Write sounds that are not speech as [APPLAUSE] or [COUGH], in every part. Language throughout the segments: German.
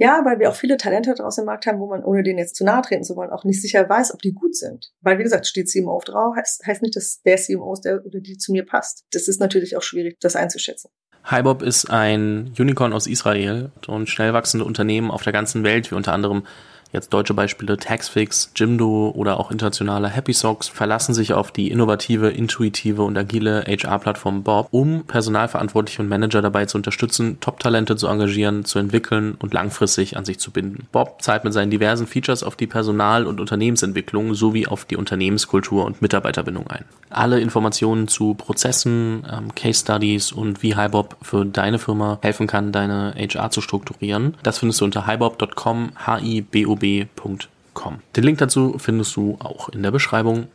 Ja, weil wir auch viele Talente draußen im Markt haben, wo man, ohne denen jetzt zu nahe treten zu wollen, auch nicht sicher weiß, ob die gut sind. Weil, wie gesagt, steht CMO drauf, heißt, heißt nicht, dass der CMO ist, der oder die zu mir passt. Das ist natürlich auch schwierig, das einzuschätzen. HiBob ist ein Unicorn aus Israel und schnell wachsende Unternehmen auf der ganzen Welt, wie unter anderem Jetzt deutsche Beispiele Taxfix, Jimdo oder auch internationale Happy Socks verlassen sich auf die innovative, intuitive und agile HR-Plattform Bob, um Personalverantwortliche und Manager dabei zu unterstützen, Top-Talente zu engagieren, zu entwickeln und langfristig an sich zu binden. Bob zahlt mit seinen diversen Features auf die Personal- und Unternehmensentwicklung sowie auf die Unternehmenskultur und Mitarbeiterbindung ein. Alle Informationen zu Prozessen, ähm, Case Studies und wie HiBob für deine Firma helfen kann, deine HR zu strukturieren, das findest du unter hibob.com, h bob.com. Den Link dazu findest du auch in der Beschreibung.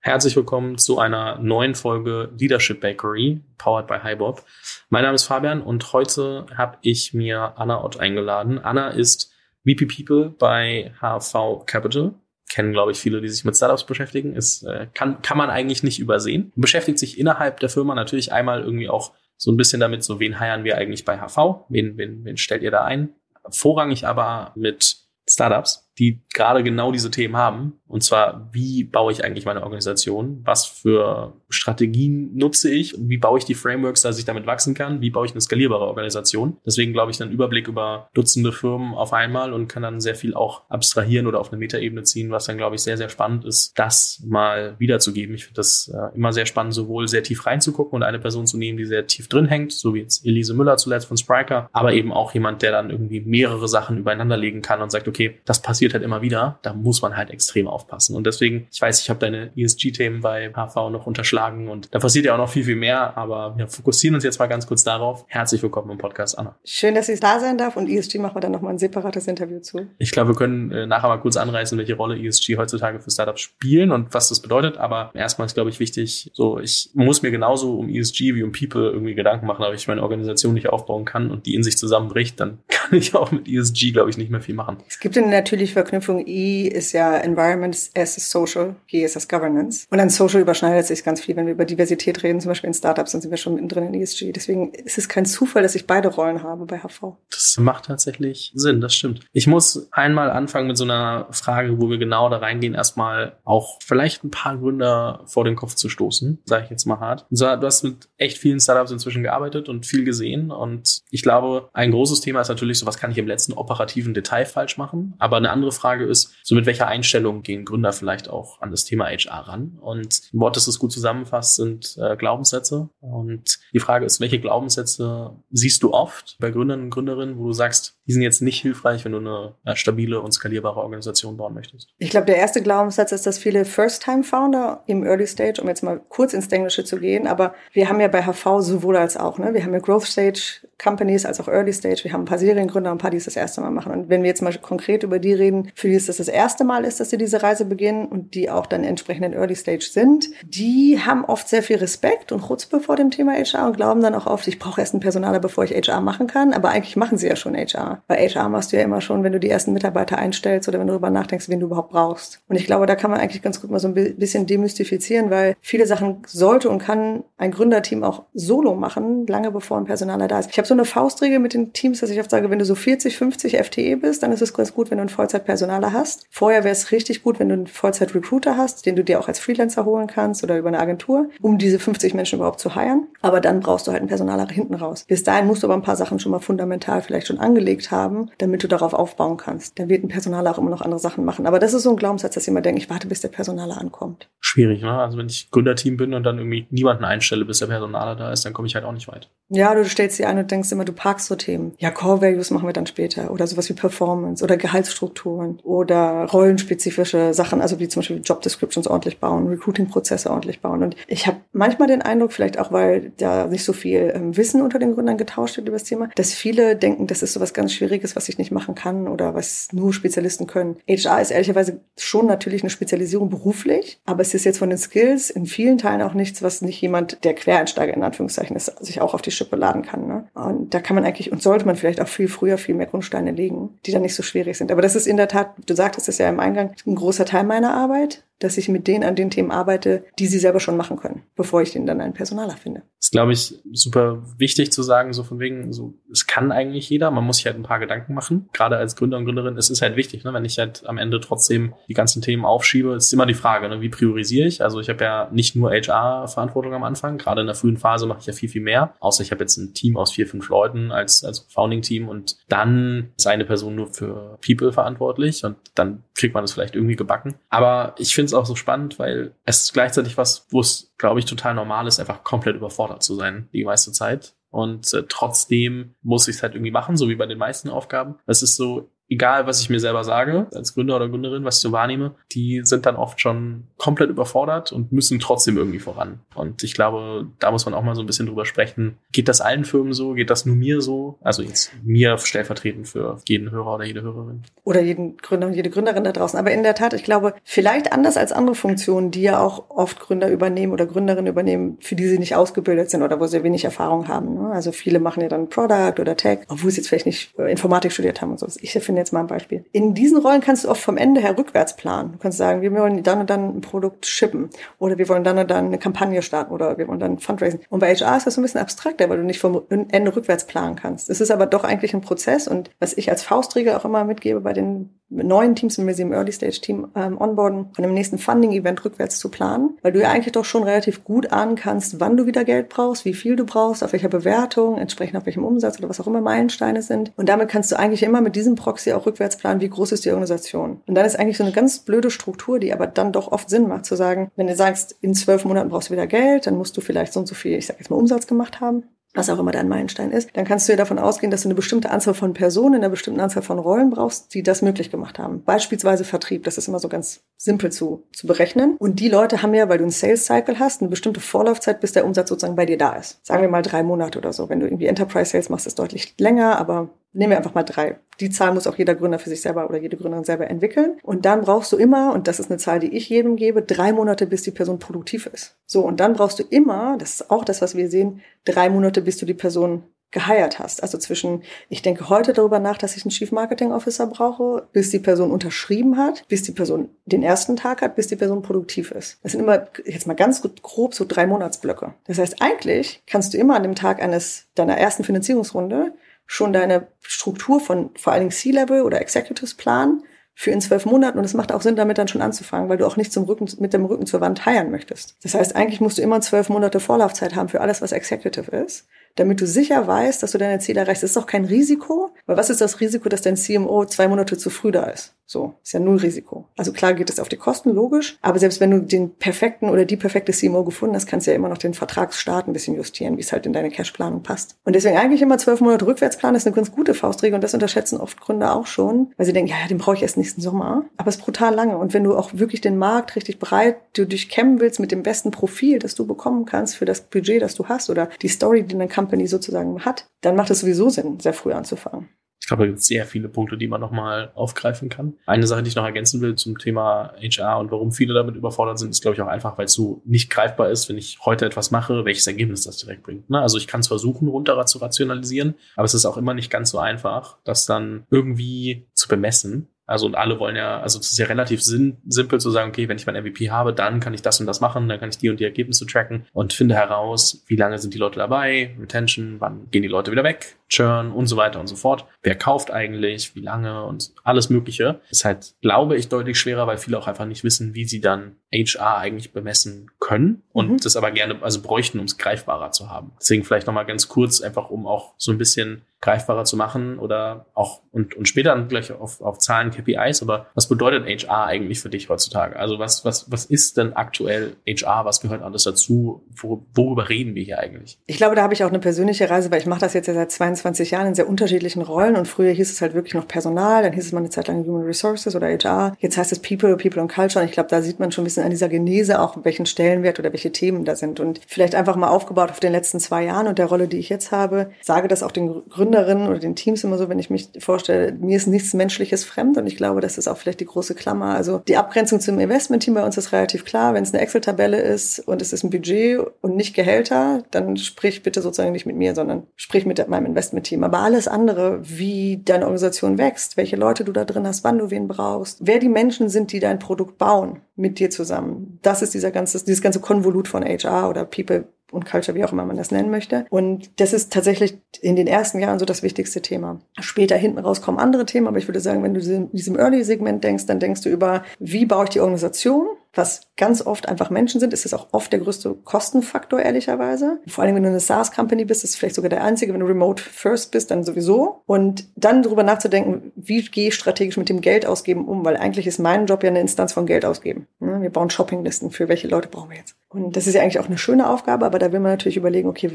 Herzlich willkommen zu einer neuen Folge Leadership Bakery, powered by HiBob. Mein Name ist Fabian und heute habe ich mir Anna Ott eingeladen. Anna ist VP People bei HV Capital. Kennen, glaube ich, viele, die sich mit Startups beschäftigen. Ist, äh, kann, kann man eigentlich nicht übersehen. Beschäftigt sich innerhalb der Firma natürlich einmal irgendwie auch so ein bisschen damit, so wen heiern wir eigentlich bei HV? Wen, wen, wen stellt ihr da ein? Vorrangig aber mit Startups, die gerade genau diese Themen haben. Und zwar, wie baue ich eigentlich meine Organisation? Was für Strategien nutze ich? Wie baue ich die Frameworks, dass ich damit wachsen kann? Wie baue ich eine skalierbare Organisation? Deswegen glaube ich, einen Überblick über Dutzende Firmen auf einmal und kann dann sehr viel auch abstrahieren oder auf eine Metaebene ziehen, was dann, glaube ich, sehr, sehr spannend ist, das mal wiederzugeben. Ich finde das äh, immer sehr spannend, sowohl sehr tief reinzugucken und eine Person zu nehmen, die sehr tief drin hängt, so wie jetzt Elise Müller zuletzt von Spriker, aber eben auch jemand, der dann irgendwie mehrere Sachen übereinander legen kann und sagt, okay, das passiert halt immer wieder, da muss man halt extrem aufpassen. Und deswegen, ich weiß, ich habe deine ESG-Themen bei HV noch unterschlagen und da passiert ja auch noch viel, viel mehr, aber wir fokussieren uns jetzt mal ganz kurz darauf. Herzlich willkommen im Podcast, Anna. Schön, dass ich da sein darf und ESG machen wir dann nochmal ein separates Interview zu. Ich glaube, wir können äh, nachher mal kurz anreißen, welche Rolle ESG heutzutage für Startups spielen und was das bedeutet, aber erstmal ist, glaube ich, wichtig, so, ich muss mir genauso um ESG wie um People irgendwie Gedanken machen, aber ich meine Organisation nicht aufbauen kann und die in sich zusammenbricht, dann [LAUGHS] kann ich auch mit ESG, glaube ich, nicht mehr viel machen. Es gibt eine natürliche Verknüpfung. E ist ja Environment, S ist Social, G ist das Governance. Und an Social überschneidet sich ganz viel. Wenn wir über Diversität reden, zum Beispiel in Startups, dann sind wir schon mittendrin in ESG. Deswegen ist es kein Zufall, dass ich beide Rollen habe bei HV. Das macht tatsächlich Sinn, das stimmt. Ich muss einmal anfangen mit so einer Frage, wo wir genau da reingehen, erstmal auch vielleicht ein paar Gründer vor den Kopf zu stoßen, sage ich jetzt mal hart. Du hast mit echt vielen Startups inzwischen gearbeitet und viel gesehen. Und ich glaube, ein großes Thema ist natürlich so, was kann ich im letzten operativen Detail falsch machen? Aber eine andere Frage ist, so mit welcher Einstellung gehen Gründer vielleicht auch an das Thema HR ran? Und ein Wort, das es gut zusammenfasst, sind äh, Glaubenssätze. Und die Frage ist, welche Glaubenssätze siehst du oft bei Gründern und Gründerinnen, wo du sagst, die sind jetzt nicht hilfreich, wenn du eine ja, stabile und skalierbare Organisation bauen möchtest? Ich glaube, der erste Glaubenssatz ist, dass viele First-Time-Founder im Early Stage, um jetzt mal kurz ins Englische zu gehen, aber wir haben ja bei HV sowohl als auch, ne? wir haben ja Growth Stage Companies als auch Early Stage. Wir haben ein paar Seriengründer und ein paar, die es das erste Mal machen. Und wenn wir jetzt mal konkret über die reden, für die es das das erste Mal ist, dass sie diese Reise beginnen und die auch dann entsprechend in Early Stage sind, die haben oft sehr viel Respekt und Chutzpe vor dem Thema HR und glauben dann auch oft, ich brauche erst einen Personaler, bevor ich HR machen kann. Aber eigentlich machen sie ja schon HR. Weil HR machst du ja immer schon, wenn du die ersten Mitarbeiter einstellst oder wenn du darüber nachdenkst, wen du überhaupt brauchst. Und ich glaube, da kann man eigentlich ganz gut mal so ein bisschen demystifizieren, weil viele Sachen sollte und kann ein Gründerteam auch solo machen, lange bevor ein Personaler da ist. Ich habe so eine Faustregel mit den Teams, dass ich oft sage, wenn du so 40, 50 FTE bist, dann ist es ganz gut, wenn du einen Vollzeitpersonaler hast. Vorher wäre es richtig gut, wenn du einen Vollzeit-Recruiter hast, den du dir auch als Freelancer holen kannst oder über eine Agentur, um diese 50 Menschen überhaupt zu heiren. Aber dann brauchst du halt einen Personaler hinten raus. Bis dahin musst du aber ein paar Sachen schon mal fundamental vielleicht schon angelegt haben, damit du darauf aufbauen kannst. Dann wird ein Personaler auch immer noch andere Sachen machen. Aber das ist so ein Glaubenssatz, dass ich immer denke, ich warte, bis der Personaler ankommt. Schwierig, ne? Also wenn ich Gründerteam bin und dann irgendwie niemanden einstelle, bis der Personaler da ist, dann komme ich halt auch nicht weit. Ja, du stellst sie ein und denkst immer, du parkst so Themen. Ja, Core Values machen wir dann später oder sowas wie Performance oder Gehaltsstrukturen oder rollenspezifische Sachen, also wie zum Beispiel Job Descriptions ordentlich bauen, Recruiting-Prozesse ordentlich bauen. Und ich habe manchmal den Eindruck, vielleicht auch, weil da nicht so viel ähm, Wissen unter den Gründern getauscht wird über das Thema, dass viele denken, das ist sowas ganz Schwieriges, was ich nicht machen kann oder was nur Spezialisten können. HR ist ehrlicherweise schon natürlich eine Spezialisierung beruflich, aber es ist jetzt von den Skills in vielen Teilen auch nichts, was nicht jemand, der Quereinsteiger in Anführungszeichen ist, sich auch auf die Schippe laden kann. Ne? Und da kann man eigentlich und sollte man vielleicht auch viel früher viel mehr Grundsteine legen, die dann nicht so schwierig sind. Aber das ist in der Tat, du sagtest es ja im Eingang, ein großer Teil meiner Arbeit. dass ich mit denen an den Themen arbeite, die sie selber schon machen können, bevor ich denen dann einen Personaler finde. Das ist, glaube ich, super wichtig zu sagen, so von wegen, so, es kann eigentlich jeder, man muss sich halt paar Gedanken machen. Gerade als Gründer und Gründerin, es ist halt wichtig, ne? wenn ich halt am Ende trotzdem die ganzen Themen aufschiebe, ist immer die Frage, ne? wie priorisiere ich? Also ich habe ja nicht nur HR-Verantwortung am Anfang, gerade in der frühen Phase mache ich ja viel, viel mehr, außer ich habe jetzt ein Team aus vier, fünf Leuten als, als Founding-Team und dann ist eine Person nur für People verantwortlich und dann kriegt man das vielleicht irgendwie gebacken. Aber ich finde es auch so spannend, weil es ist gleichzeitig was, wo es, glaube ich, total normal ist, einfach komplett überfordert zu sein die meiste Zeit. Und äh, trotzdem muss ich es halt irgendwie machen, so wie bei den meisten Aufgaben. Es ist so, egal was ich mir selber sage, als Gründer oder Gründerin, was ich so wahrnehme, die sind dann oft schon komplett überfordert und müssen trotzdem irgendwie voran. Und ich glaube, da muss man auch mal so ein bisschen drüber sprechen. Geht das allen Firmen so? Geht das nur mir so? Also jetzt mir stellvertretend für jeden Hörer oder jede Hörerin. Oder jeden Gründer und jede Gründerin da draußen. Aber in der Tat, ich glaube, vielleicht anders als andere Funktionen, die ja auch oft Gründer übernehmen oder Gründerinnen übernehmen, für die sie nicht ausgebildet sind oder wo sie wenig Erfahrung haben. Ne? Also viele machen ja dann Product oder Tech, obwohl sie jetzt vielleicht nicht äh, Informatik studiert haben und so. Ich finde jetzt mal ein Beispiel. In diesen Rollen kannst du oft vom Ende her rückwärts planen. Du kannst sagen, wir wollen dann und dann ein Produkt shippen oder wir wollen dann und dann eine Kampagne starten oder wir wollen dann Fundraising. Und bei HR ist das so ein bisschen abstrakter, weil du nicht vom Ende rückwärts planen kannst. Es ist aber doch eigentlich ein Prozess und was ich als Faustregel auch immer mitgebe bei den neuen Teams, wenn wir sie im Early Stage Team ähm, onboarden, von dem nächsten Funding-Event rückwärts zu planen, weil du ja eigentlich doch schon relativ gut ahnen kannst, wann du wieder Geld brauchst, wie viel du brauchst, auf welcher Bewertung, entsprechend auf welchem Umsatz oder was auch immer Meilensteine sind. Und damit kannst du eigentlich immer mit diesem Proxy auch rückwärts planen, wie groß ist die Organisation. Und dann ist eigentlich so eine ganz blöde Struktur, die aber dann doch oft Sinn macht, zu sagen, wenn du sagst, in zwölf Monaten brauchst du wieder Geld, dann musst du vielleicht so und so viel, ich sag jetzt mal, Umsatz gemacht haben was auch immer dein Meilenstein ist, dann kannst du dir davon ausgehen, dass du eine bestimmte Anzahl von Personen in einer bestimmten Anzahl von Rollen brauchst, die das möglich gemacht haben. Beispielsweise Vertrieb, das ist immer so ganz simpel zu, zu berechnen. Und die Leute haben ja, weil du einen Sales Cycle hast, eine bestimmte Vorlaufzeit, bis der Umsatz sozusagen bei dir da ist. Sagen wir mal drei Monate oder so. Wenn du irgendwie Enterprise Sales machst, ist deutlich länger, aber nehmen wir einfach mal drei. Die Zahl muss auch jeder Gründer für sich selber oder jede Gründerin selber entwickeln. Und dann brauchst du immer, und das ist eine Zahl, die ich jedem gebe, drei Monate, bis die Person produktiv ist. So, und dann brauchst du immer, das ist auch das, was wir sehen, drei Monate, bis du die Person geheiert hast. Also zwischen, ich denke heute darüber nach, dass ich einen Chief Marketing Officer brauche, bis die Person unterschrieben hat, bis die Person den ersten Tag hat, bis die Person produktiv ist. Das sind immer, jetzt mal ganz grob, so drei Monatsblöcke. Das heißt, eigentlich kannst du immer an dem Tag eines, deiner ersten Finanzierungsrunde schon deine Struktur von vor allen Dingen C-Level oder Executives planen für in zwölf Monaten und es macht auch Sinn, damit dann schon anzufangen, weil du auch nicht zum Rücken, mit dem Rücken zur Wand heiern möchtest. Das heißt, eigentlich musst du immer zwölf Monate Vorlaufzeit haben für alles, was Executive ist damit du sicher weißt, dass du deine Ziele erreichst. Das ist doch kein Risiko, weil was ist das Risiko, dass dein CMO zwei Monate zu früh da ist? So, ist ja null Risiko. Also klar geht es auf die Kosten, logisch, aber selbst wenn du den perfekten oder die perfekte CMO gefunden hast, kannst du ja immer noch den Vertragsstart ein bisschen justieren, wie es halt in deine Cashplanung passt. Und deswegen eigentlich immer zwölf Monate Rückwärtsplan ist eine ganz gute Faustregel und das unterschätzen oft Gründer auch schon, weil sie denken, ja, ja den brauche ich erst nächsten Sommer. Aber es ist brutal lange. Und wenn du auch wirklich den Markt richtig breit, du durchkämmen willst mit dem besten Profil, das du bekommen kannst für das Budget, das du hast oder die Story, die deine Company sozusagen hat, dann macht es sowieso Sinn, sehr früh anzufangen. Ich glaube, da gibt es sehr viele Punkte, die man nochmal aufgreifen kann. Eine Sache, die ich noch ergänzen will zum Thema HR und warum viele damit überfordert sind, ist, glaube ich, auch einfach, weil es so nicht greifbar ist, wenn ich heute etwas mache, welches Ergebnis das direkt bringt. Ne? Also ich kann es versuchen, runter zu rationalisieren, aber es ist auch immer nicht ganz so einfach, das dann irgendwie zu bemessen. Also und alle wollen ja, also es ist ja relativ sin simpel zu sagen, okay, wenn ich mein MVP habe, dann kann ich das und das machen, dann kann ich die und die Ergebnisse tracken und finde heraus, wie lange sind die Leute dabei, Retention, wann gehen die Leute wieder weg, Churn und so weiter und so fort. Wer kauft eigentlich, wie lange und alles Mögliche. Ist halt, glaube ich, deutlich schwerer, weil viele auch einfach nicht wissen, wie sie dann HR eigentlich bemessen können und mhm. das aber gerne, also bräuchten, um es greifbarer zu haben. Deswegen vielleicht nochmal ganz kurz, einfach um auch so ein bisschen greifbarer zu machen oder auch und, und später dann gleich auf, auf Zahlen, KPIs, aber was bedeutet HR eigentlich für dich heutzutage? Also was, was, was ist denn aktuell HR? Was gehört alles dazu? Wor, worüber reden wir hier eigentlich? Ich glaube, da habe ich auch eine persönliche Reise, weil ich mache das jetzt ja seit 22 Jahren in sehr unterschiedlichen Rollen und früher hieß es halt wirklich noch Personal, dann hieß es mal eine Zeit lang Human Resources oder HR. Jetzt heißt es People, People and Culture und ich glaube, da sieht man schon ein bisschen an dieser Genese auch, welchen Stellenwert oder welche Themen da sind und vielleicht einfach mal aufgebaut auf den letzten zwei Jahren und der Rolle, die ich jetzt habe, sage das auch den Gründerinnen oder den Teams immer so, wenn ich mich vorstelle, mir ist nichts Menschliches fremd und ich glaube, das ist auch vielleicht die große Klammer. Also die Abgrenzung zum Investmentteam bei uns ist relativ klar. Wenn es eine Excel-Tabelle ist und es ist ein Budget und nicht Gehälter, dann sprich bitte sozusagen nicht mit mir, sondern sprich mit meinem Investment-Team. Aber alles andere, wie deine Organisation wächst, welche Leute du da drin hast, wann du wen brauchst, wer die Menschen sind, die dein Produkt bauen mit dir zusammen. Das ist dieser ganze, dieses ganze Konvolut von HR oder People und Culture, wie auch immer man das nennen möchte. Und das ist tatsächlich in den ersten Jahren so das wichtigste Thema. Später hinten raus kommen andere Themen, aber ich würde sagen, wenn du in diesem Early-Segment denkst, dann denkst du über, wie baue ich die Organisation? Was ganz oft einfach Menschen sind, ist es auch oft der größte Kostenfaktor, ehrlicherweise. Vor allem, wenn du eine SaaS-Company bist, ist vielleicht sogar der einzige. Wenn du remote first bist, dann sowieso. Und dann darüber nachzudenken, wie gehe ich strategisch mit dem Geld ausgeben um, weil eigentlich ist mein Job ja eine Instanz von Geld ausgeben. Wir bauen Shoppinglisten, für welche Leute brauchen wir jetzt. Und das ist ja eigentlich auch eine schöne Aufgabe, aber da will man natürlich überlegen, okay,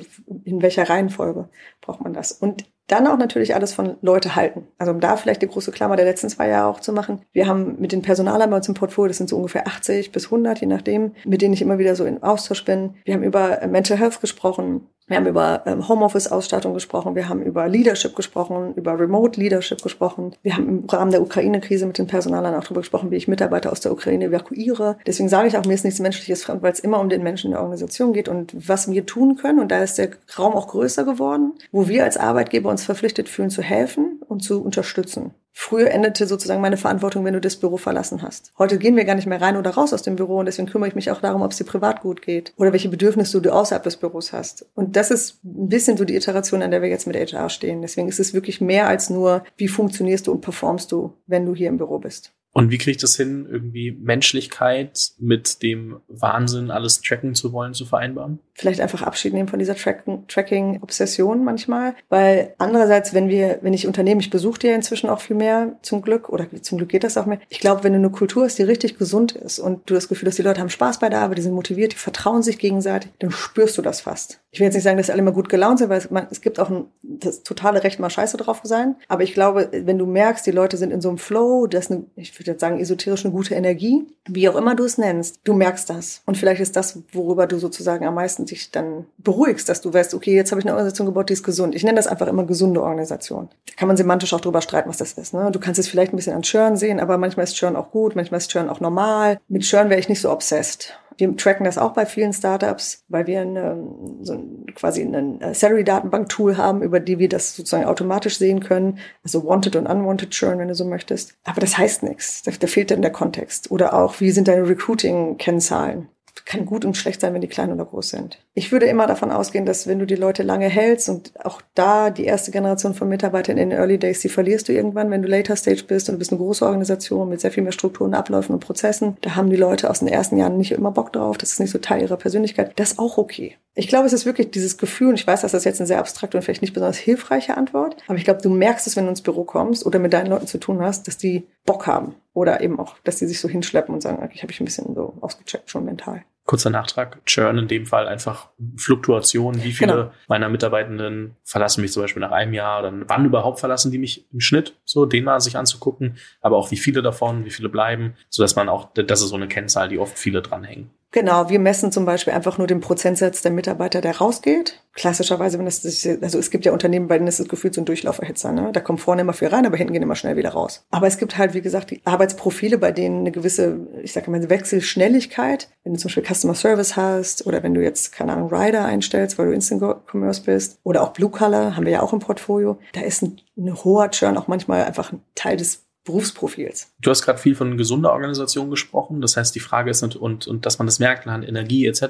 in welcher Reihenfolge braucht man das? Und dann auch natürlich alles von Leute halten. Also um da vielleicht die große Klammer der letzten zwei Jahre auch zu machen. Wir haben mit den Personalern bei uns im Portfolio, das sind so ungefähr 80 bis 100, je nachdem, mit denen ich immer wieder so in Austausch bin. Wir haben über Mental Health gesprochen. Wir haben über ähm, Homeoffice-Ausstattung gesprochen, wir haben über Leadership gesprochen, über Remote Leadership gesprochen. Wir haben im Rahmen der Ukraine-Krise mit den Personalern auch darüber gesprochen, wie ich Mitarbeiter aus der Ukraine evakuiere. Deswegen sage ich auch, mir ist nichts Menschliches fremd, weil es immer um den Menschen in der Organisation geht und was wir tun können. Und da ist der Raum auch größer geworden, wo wir als Arbeitgeber uns verpflichtet fühlen zu helfen und zu unterstützen. Früher endete sozusagen meine Verantwortung, wenn du das Büro verlassen hast. Heute gehen wir gar nicht mehr rein oder raus aus dem Büro und deswegen kümmere ich mich auch darum, ob es dir privat gut geht oder welche Bedürfnisse du außerhalb des Büros hast. Und das ist ein bisschen so die Iteration, an der wir jetzt mit HR stehen. Deswegen ist es wirklich mehr als nur, wie funktionierst du und performst du, wenn du hier im Büro bist. Und wie kriege ich das hin, irgendwie Menschlichkeit mit dem Wahnsinn, alles tracken zu wollen, zu vereinbaren? Vielleicht einfach Abschied nehmen von dieser Tracking-Obsession manchmal. Weil andererseits, wenn wir, wenn ich Unternehmen, ich besuche dir inzwischen auch viel mehr, zum Glück, oder zum Glück geht das auch mehr. Ich glaube, wenn du eine Kultur hast, die richtig gesund ist und du das Gefühl hast, die Leute haben Spaß bei der Arbeit, die sind motiviert, die vertrauen sich gegenseitig, dann spürst du das fast. Ich will jetzt nicht sagen, dass alle immer gut gelaunt sind, weil es, man, es gibt auch ein, das totale Recht, mal scheiße drauf zu sein. Aber ich glaube, wenn du merkst, die Leute sind in so einem Flow, das ist eine, ich würde jetzt sagen, esoterisch eine gute Energie, wie auch immer du es nennst, du merkst das. Und vielleicht ist das, worüber du sozusagen am meisten dich dann beruhigst, dass du weißt, okay, jetzt habe ich eine Organisation gebaut, die ist gesund. Ich nenne das einfach immer gesunde Organisation. Da kann man semantisch auch drüber streiten, was das ist. Ne? Du kannst es vielleicht ein bisschen an Churn sehen, aber manchmal ist Churn auch gut, manchmal ist Churn auch normal. Mit Churn wäre ich nicht so obsessed. Wir tracken das auch bei vielen Startups, weil wir eine, so ein, quasi ein äh, Salary-Datenbank-Tool haben, über die wir das sozusagen automatisch sehen können. Also Wanted und Unwanted Churn, wenn du so möchtest. Aber das heißt nichts. Da, da fehlt dann der Kontext. Oder auch, wie sind deine Recruiting-Kennzahlen? Kann gut und schlecht sein, wenn die klein oder groß sind. Ich würde immer davon ausgehen, dass wenn du die Leute lange hältst und auch da die erste Generation von Mitarbeitern in den Early Days, die verlierst du irgendwann, wenn du Later Stage bist und du bist eine große Organisation mit sehr viel mehr Strukturen, Abläufen und Prozessen. Da haben die Leute aus den ersten Jahren nicht immer Bock drauf. Das ist nicht so Teil ihrer Persönlichkeit. Das ist auch okay. Ich glaube, es ist wirklich dieses Gefühl, und ich weiß, dass das jetzt eine sehr abstrakte und vielleicht nicht besonders hilfreiche Antwort, aber ich glaube, du merkst es, wenn du ins Büro kommst oder mit deinen Leuten zu tun hast, dass die Bock haben. Oder eben auch, dass die sich so hinschleppen und sagen, ich habe ich ein bisschen so ausgecheckt schon mental. Kurzer Nachtrag, Churn in dem Fall einfach Fluktuation, wie viele genau. meiner Mitarbeitenden verlassen mich zum Beispiel nach einem Jahr? Oder wann überhaupt verlassen die mich im Schnitt, so den mal sich anzugucken, aber auch wie viele davon, wie viele bleiben, so dass man auch, das ist so eine Kennzahl, die oft viele dranhängen. Genau, wir messen zum Beispiel einfach nur den Prozentsatz der Mitarbeiter, der rausgeht. Klassischerweise, wenn das, also es gibt ja Unternehmen, bei denen ist das Gefühl so ein Durchlauferhitzer, ne? Da kommt vorne immer viel rein, aber hinten gehen immer schnell wieder raus. Aber es gibt halt, wie gesagt, die Arbeitsprofile, bei denen eine gewisse, ich sage mal, Wechselschnelligkeit, wenn du zum Beispiel Customer Service hast oder wenn du jetzt, keine Ahnung, Rider einstellst, weil du Instant Commerce bist oder auch Blue Color, haben wir ja auch im Portfolio, da ist ein, ein hoher Churn auch manchmal einfach ein Teil des Berufsprofils. Du hast gerade viel von gesunder Organisation gesprochen. Das heißt, die Frage ist, und, und dass man das merkt anhand Energie etc.,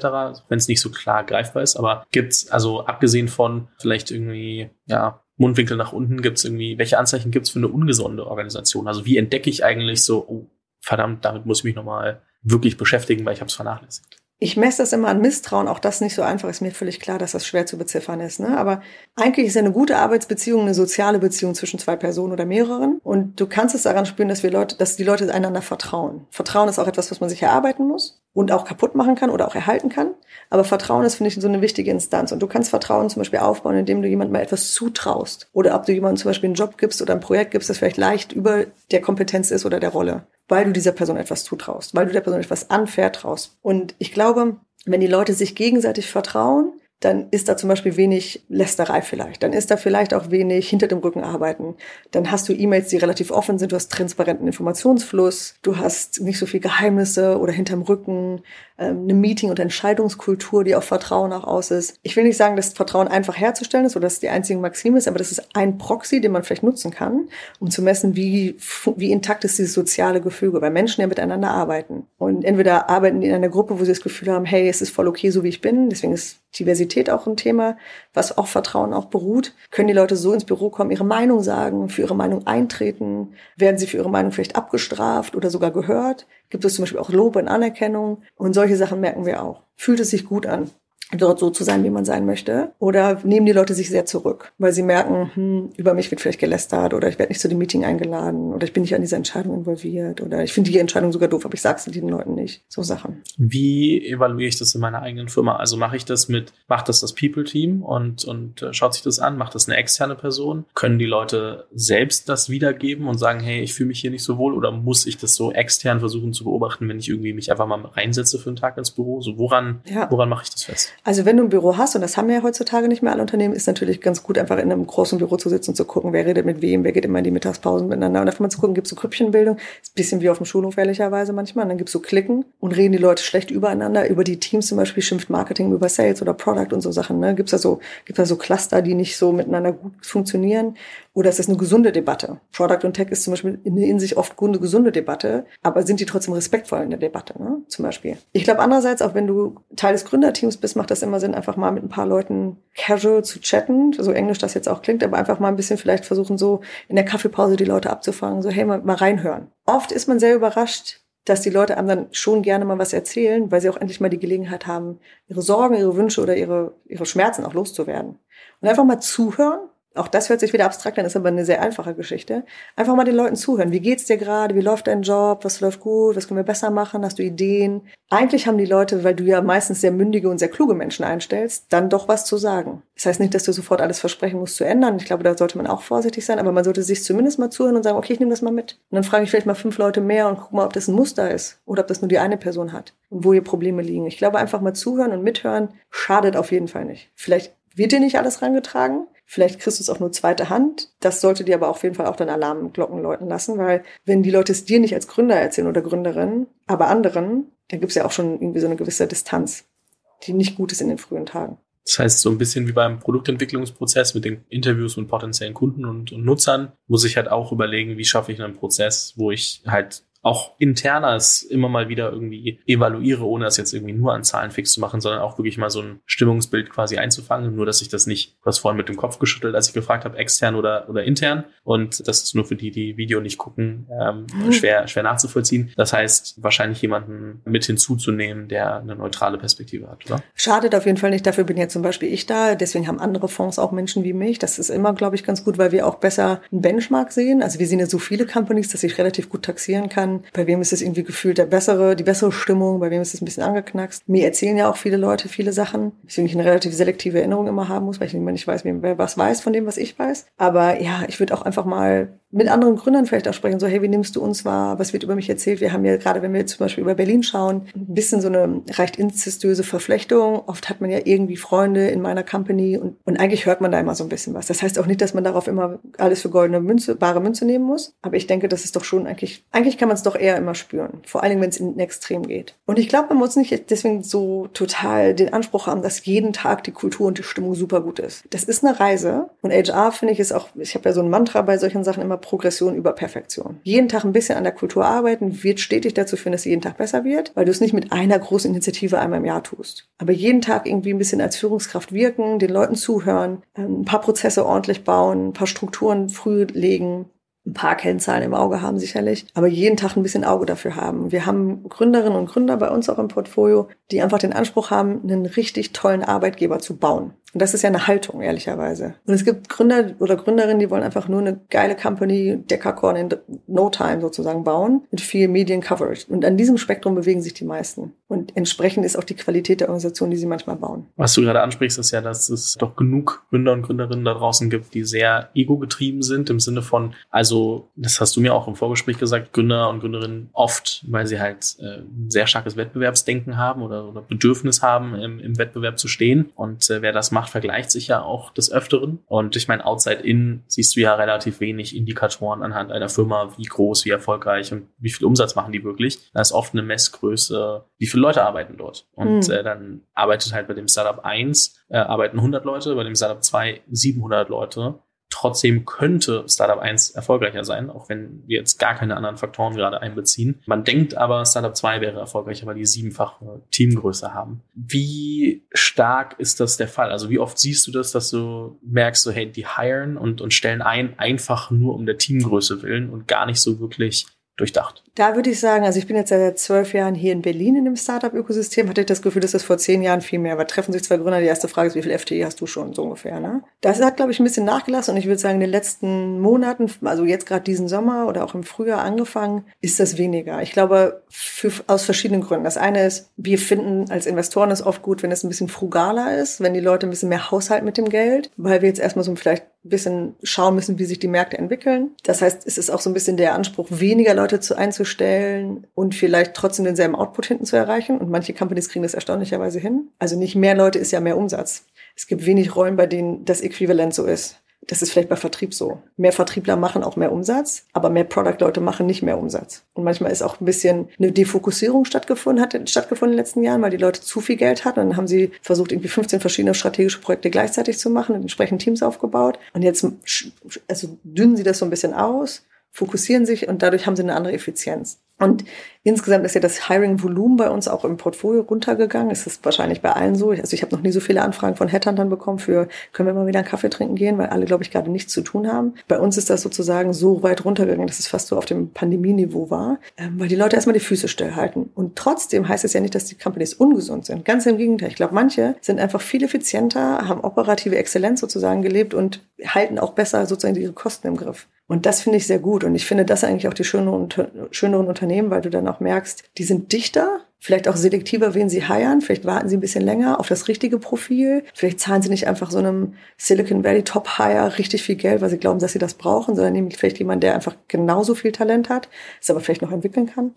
wenn es nicht so klar greifbar ist, aber gibt's also abgesehen von vielleicht irgendwie, ja, Mundwinkel nach unten, gibt's irgendwie, welche Anzeichen gibt's für eine ungesunde Organisation? Also wie entdecke ich eigentlich so, oh, verdammt, damit muss ich mich nochmal wirklich beschäftigen, weil ich habe es vernachlässigt. Ich messe das immer an Misstrauen, auch das nicht so einfach, ist mir völlig klar, dass das schwer zu beziffern ist. Ne? Aber eigentlich ist eine gute Arbeitsbeziehung eine soziale Beziehung zwischen zwei Personen oder mehreren. Und du kannst es daran spüren, dass wir Leute, dass die Leute einander vertrauen. Vertrauen ist auch etwas, was man sich erarbeiten muss und auch kaputt machen kann oder auch erhalten kann. Aber Vertrauen ist, finde ich, so eine wichtige Instanz. Und du kannst Vertrauen zum Beispiel aufbauen, indem du jemandem mal etwas zutraust. Oder ob du jemandem zum Beispiel einen Job gibst oder ein Projekt gibst, das vielleicht leicht über der Kompetenz ist oder der Rolle weil du dieser Person etwas zutraust, weil du der Person etwas anvertraust. Und ich glaube, wenn die Leute sich gegenseitig vertrauen, dann ist da zum Beispiel wenig Lästerei vielleicht. Dann ist da vielleicht auch wenig hinter dem Rücken arbeiten. Dann hast du E-Mails, die relativ offen sind, du hast transparenten Informationsfluss, du hast nicht so viel Geheimnisse oder hinterm Rücken, ähm, eine Meeting- und Entscheidungskultur, die auf Vertrauen auch aus ist. Ich will nicht sagen, dass Vertrauen einfach herzustellen ist oder dass es die einzige Maxime ist, aber das ist ein Proxy, den man vielleicht nutzen kann, um zu messen, wie, wie intakt ist dieses soziale Gefüge, weil Menschen ja miteinander arbeiten. Und entweder arbeiten die in einer Gruppe, wo sie das Gefühl haben, hey, es ist voll okay, so wie ich bin, deswegen ist Diversität auch ein Thema, was auch Vertrauen auch beruht. Können die Leute so ins Büro kommen, ihre Meinung sagen, für ihre Meinung eintreten? Werden sie für ihre Meinung vielleicht abgestraft oder sogar gehört? Gibt es zum Beispiel auch Lob und Anerkennung? Und solche Sachen merken wir auch. Fühlt es sich gut an? Dort so zu sein, wie man sein möchte? Oder nehmen die Leute sich sehr zurück, weil sie merken, hm, über mich wird vielleicht gelästert oder ich werde nicht zu dem Meeting eingeladen oder ich bin nicht an dieser Entscheidung involviert oder ich finde die Entscheidung sogar doof, aber ich sage es den Leuten nicht. So Sachen. Wie evaluiere ich das in meiner eigenen Firma? Also mache ich das mit, macht das das People-Team und, und äh, schaut sich das an? Macht das eine externe Person? Können die Leute selbst das wiedergeben und sagen, hey, ich fühle mich hier nicht so wohl oder muss ich das so extern versuchen zu beobachten, wenn ich irgendwie mich einfach mal reinsetze für einen Tag ins Büro? So woran, ja. woran mache ich das fest? Also wenn du ein Büro hast, und das haben ja heutzutage nicht mehr alle Unternehmen, ist natürlich ganz gut, einfach in einem großen Büro zu sitzen und zu gucken, wer redet mit wem, wer geht immer in die Mittagspausen miteinander. Und einfach mal zu gucken, gibt es so Grüppchenbildung, ist ein bisschen wie auf dem Schulhof ehrlicherweise manchmal. Und dann gibt es so Klicken und reden die Leute schlecht übereinander. Über die Teams zum Beispiel schimpft Marketing über Sales oder Product und so Sachen. Ne? Gibt es da so, gibt's da so Cluster, die nicht so miteinander gut funktionieren? Oder ist das eine gesunde Debatte? Product und Tech ist zum Beispiel in, in sich oft eine gesunde Debatte, aber sind die trotzdem respektvoll in der Debatte, ne? zum Beispiel. Ich glaube andererseits, auch wenn du Teil des Gründerteams bist, macht das immer Sinn, einfach mal mit ein paar Leuten casual zu chatten, so englisch das jetzt auch klingt, aber einfach mal ein bisschen vielleicht versuchen, so in der Kaffeepause die Leute abzufangen, so hey, mal, mal reinhören. Oft ist man sehr überrascht, dass die Leute einem dann schon gerne mal was erzählen, weil sie auch endlich mal die Gelegenheit haben, ihre Sorgen, ihre Wünsche oder ihre, ihre Schmerzen auch loszuwerden. Und einfach mal zuhören auch das hört sich wieder abstrakt an, ist aber eine sehr einfache Geschichte. Einfach mal den Leuten zuhören. Wie geht's dir gerade? Wie läuft dein Job? Was läuft gut? Was können wir besser machen? Hast du Ideen? Eigentlich haben die Leute, weil du ja meistens sehr mündige und sehr kluge Menschen einstellst, dann doch was zu sagen. Das heißt nicht, dass du sofort alles versprechen musst zu ändern. Ich glaube, da sollte man auch vorsichtig sein, aber man sollte sich zumindest mal zuhören und sagen, okay, ich nehme das mal mit. Und dann frage ich vielleicht mal fünf Leute mehr und guck mal, ob das ein Muster ist oder ob das nur die eine Person hat und wo hier Probleme liegen. Ich glaube, einfach mal zuhören und mithören schadet auf jeden Fall nicht. Vielleicht wird dir nicht alles rangetragen. Vielleicht kriegst du es auch nur zweite Hand. Das sollte dir aber auf jeden Fall auch dann Alarmglocken läuten lassen, weil wenn die Leute es dir nicht als Gründer erzählen oder Gründerin, aber anderen, dann gibt es ja auch schon irgendwie so eine gewisse Distanz, die nicht gut ist in den frühen Tagen. Das heißt, so ein bisschen wie beim Produktentwicklungsprozess mit den Interviews mit potenziellen Kunden und, und Nutzern, muss ich halt auch überlegen, wie schaffe ich einen Prozess, wo ich halt auch internas immer mal wieder irgendwie evaluiere, ohne das jetzt irgendwie nur an Zahlen fix zu machen, sondern auch wirklich mal so ein Stimmungsbild quasi einzufangen. Nur, dass ich das nicht, du hast vorhin mit dem Kopf geschüttelt, als ich gefragt habe, extern oder, oder intern. Und das ist nur für die, die Video nicht gucken, ähm, mhm. schwer, schwer nachzuvollziehen. Das heißt, wahrscheinlich jemanden mit hinzuzunehmen, der eine neutrale Perspektive hat, oder? Schadet auf jeden Fall nicht. Dafür bin ja zum Beispiel ich da. Deswegen haben andere Fonds auch Menschen wie mich. Das ist immer, glaube ich, ganz gut, weil wir auch besser einen Benchmark sehen. Also wir sehen ja so viele Companies, dass ich relativ gut taxieren kann kann. Bei wem ist es irgendwie gefühlt der bessere, die bessere Stimmung, bei wem ist es ein bisschen angeknackst. Mir erzählen ja auch viele Leute viele Sachen, deswegen ich eine relativ selektive Erinnerung immer haben muss, weil ich immer nicht weiß, wer was weiß von dem, was ich weiß. Aber ja, ich würde auch einfach mal mit anderen Gründern vielleicht auch sprechen, so hey, wie nimmst du uns wahr? Was wird über mich erzählt? Wir haben ja gerade, wenn wir zum Beispiel über Berlin schauen, ein bisschen so eine recht inzestöse Verflechtung. Oft hat man ja irgendwie Freunde in meiner Company und, und eigentlich hört man da immer so ein bisschen was. Das heißt auch nicht, dass man darauf immer alles für goldene Münze, bare Münze nehmen muss. Aber ich denke, das ist doch schon eigentlich, eigentlich kann man es doch eher immer spüren. Vor allen Dingen, wenn es in den Extrem geht. Und ich glaube, man muss nicht deswegen so total den Anspruch haben, dass jeden Tag die Kultur und die Stimmung super gut ist. Das ist eine Reise. Und HR finde ich ist auch, ich habe ja so ein Mantra bei solchen Sachen immer Progression über Perfektion. Jeden Tag ein bisschen an der Kultur arbeiten, wird stetig dazu führen, dass sie jeden Tag besser wird, weil du es nicht mit einer großen Initiative einmal im Jahr tust. Aber jeden Tag irgendwie ein bisschen als Führungskraft wirken, den Leuten zuhören, ähm, ein paar Prozesse ordentlich bauen, ein paar Strukturen früh legen, ein paar Kennzahlen im Auge haben sicherlich, aber jeden Tag ein bisschen Auge dafür haben. Wir haben Gründerinnen und Gründer bei uns auch im Portfolio, die einfach den Anspruch haben, einen richtig tollen Arbeitgeber zu bauen. Und das ist ja eine Haltung, ehrlicherweise. Und es gibt Gründer oder Gründerinnen, die wollen einfach nur eine geile Company, Decacorn in no time sozusagen bauen, mit viel Medien-Coverage. Und an diesem Spektrum bewegen sich die meisten. Und entsprechend ist auch die Qualität der Organisation, die sie manchmal bauen. Was du gerade ansprichst, ist ja, dass es doch genug Gründer und Gründerinnen da draußen gibt, die sehr ego-getrieben sind, im Sinne von, also, das hast du mir auch im Vorgespräch gesagt, Gründer und Gründerinnen oft, weil sie halt äh, ein sehr starkes Wettbewerbsdenken haben oder, oder Bedürfnis haben, im, im Wettbewerb zu stehen. Und äh, wer das macht, macht, vergleicht sich ja auch des Öfteren. Und ich meine, outside in siehst du ja relativ wenig Indikatoren anhand einer Firma, wie groß, wie erfolgreich und wie viel Umsatz machen die wirklich. Da ist oft eine Messgröße, wie viele Leute arbeiten dort. Und mhm. äh, dann arbeitet halt bei dem Startup 1, äh, arbeiten 100 Leute, bei dem Startup 2 700 Leute. Trotzdem könnte Startup 1 erfolgreicher sein, auch wenn wir jetzt gar keine anderen Faktoren gerade einbeziehen. Man denkt aber, Startup 2 wäre erfolgreicher, weil die siebenfache Teamgröße haben. Wie stark ist das der Fall? Also wie oft siehst du das, dass du merkst, so hey, die hiren und, und stellen ein, einfach nur um der Teamgröße willen und gar nicht so wirklich durchdacht? Da würde ich sagen, also ich bin jetzt seit zwölf Jahren hier in Berlin in dem Startup-Ökosystem, hatte ich das Gefühl, dass das vor zehn Jahren viel mehr war. Treffen sich zwei Gründer, die erste Frage ist, wie viel FTE hast du schon, so ungefähr. Ne? Das hat, glaube ich, ein bisschen nachgelassen und ich würde sagen, in den letzten Monaten, also jetzt gerade diesen Sommer oder auch im Frühjahr angefangen, ist das weniger. Ich glaube, für, aus verschiedenen Gründen. Das eine ist, wir finden als Investoren es oft gut, wenn es ein bisschen frugaler ist, wenn die Leute ein bisschen mehr Haushalt mit dem Geld, weil wir jetzt erstmal so vielleicht ein bisschen schauen müssen, wie sich die Märkte entwickeln. Das heißt, es ist auch so ein bisschen der Anspruch, weniger Leute zu einzustellen und vielleicht trotzdem denselben Output hinten zu erreichen. Und manche Companies kriegen das erstaunlicherweise hin. Also nicht mehr Leute ist ja mehr Umsatz. Es gibt wenig Rollen, bei denen das Äquivalent so ist. Das ist vielleicht bei Vertrieb so. Mehr Vertriebler machen auch mehr Umsatz, aber mehr Product-Leute machen nicht mehr Umsatz. Und manchmal ist auch ein bisschen eine Defokussierung stattgefunden, hat stattgefunden in den letzten Jahren, weil die Leute zu viel Geld hatten. Und dann haben sie versucht, irgendwie 15 verschiedene strategische Projekte gleichzeitig zu machen und entsprechend Teams aufgebaut. Und jetzt also dünnen sie das so ein bisschen aus fokussieren sich und dadurch haben sie eine andere Effizienz. Und insgesamt ist ja das Hiring-Volumen bei uns auch im Portfolio runtergegangen. Es ist wahrscheinlich bei allen so. Also ich habe noch nie so viele Anfragen von Headhuntern bekommen für, können wir mal wieder einen Kaffee trinken gehen, weil alle, glaube ich, gerade nichts zu tun haben. Bei uns ist das sozusagen so weit runtergegangen, dass es fast so auf dem Pandemieniveau war, ähm, weil die Leute erstmal die Füße stillhalten. Und trotzdem heißt es ja nicht, dass die Companies ungesund sind. Ganz im Gegenteil. Ich glaube, manche sind einfach viel effizienter, haben operative Exzellenz sozusagen gelebt und halten auch besser sozusagen ihre Kosten im Griff. Und das finde ich sehr gut. Und ich finde das eigentlich auch die schöneren, schöneren Unternehmen, weil du dann auch merkst, die sind dichter, vielleicht auch selektiver, wen sie heiern. Vielleicht warten sie ein bisschen länger auf das richtige Profil. Vielleicht zahlen sie nicht einfach so einem Silicon Valley Top Hire richtig viel Geld, weil sie glauben, dass sie das brauchen, sondern nehmen vielleicht jemanden, der einfach genauso viel Talent hat, es aber vielleicht noch entwickeln kann.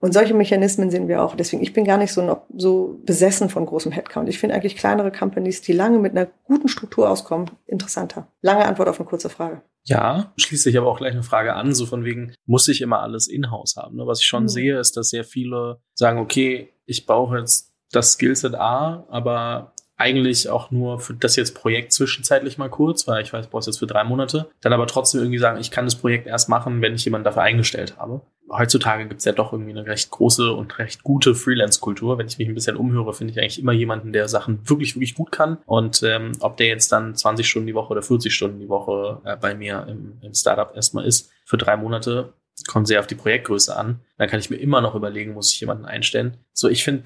Und solche Mechanismen sehen wir auch. Deswegen, ich bin gar nicht so, so besessen von großem Headcount. Ich finde eigentlich kleinere Companies, die lange mit einer guten Struktur auskommen, interessanter. Lange Antwort auf eine kurze Frage. Ja, schließt sich aber auch gleich eine Frage an, so von wegen, muss ich immer alles in-house haben? Ne? Was ich schon mhm. sehe, ist, dass sehr viele sagen, okay, ich brauche jetzt das Skillset A, aber eigentlich auch nur für das jetzt Projekt zwischenzeitlich mal kurz, weil ich weiß, ich brauche es jetzt für drei Monate. Dann aber trotzdem irgendwie sagen, ich kann das Projekt erst machen, wenn ich jemanden dafür eingestellt habe. Heutzutage gibt es ja doch irgendwie eine recht große und recht gute Freelance-Kultur. Wenn ich mich ein bisschen umhöre, finde ich eigentlich immer jemanden, der Sachen wirklich, wirklich gut kann. Und ähm, ob der jetzt dann 20 Stunden die Woche oder 40 Stunden die Woche äh, bei mir im, im Startup erstmal ist, für drei Monate, kommt sehr auf die Projektgröße an. Dann kann ich mir immer noch überlegen, muss ich jemanden einstellen. So, ich finde,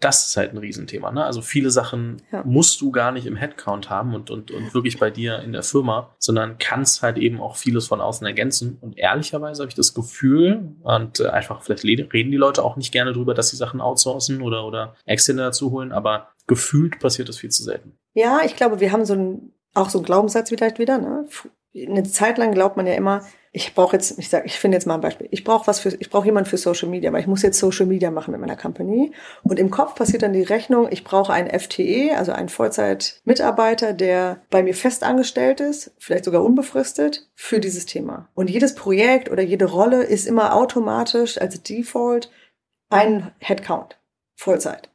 das ist halt ein Riesenthema. Ne? Also viele Sachen ja. musst du gar nicht im Headcount haben und, und, und wirklich bei dir in der Firma, sondern kannst halt eben auch vieles von außen ergänzen. Und ehrlicherweise habe ich das Gefühl, und äh, einfach vielleicht reden die Leute auch nicht gerne drüber, dass sie Sachen outsourcen oder, oder Externe dazu holen, aber gefühlt passiert das viel zu selten. Ja, ich glaube, wir haben so ein, auch so einen Glaubenssatz vielleicht wieder. Ne? Eine Zeit lang glaubt man ja immer, ich brauche jetzt, ich sage, ich finde jetzt mal ein Beispiel. Ich brauche was für, ich brauche jemanden für Social Media, weil ich muss jetzt Social Media machen mit meiner Company. Und im Kopf passiert dann die Rechnung, ich brauche einen FTE, also einen Vollzeit-Mitarbeiter, der bei mir fest angestellt ist, vielleicht sogar unbefristet, für dieses Thema. Und jedes Projekt oder jede Rolle ist immer automatisch als Default ein Headcount, Vollzeit.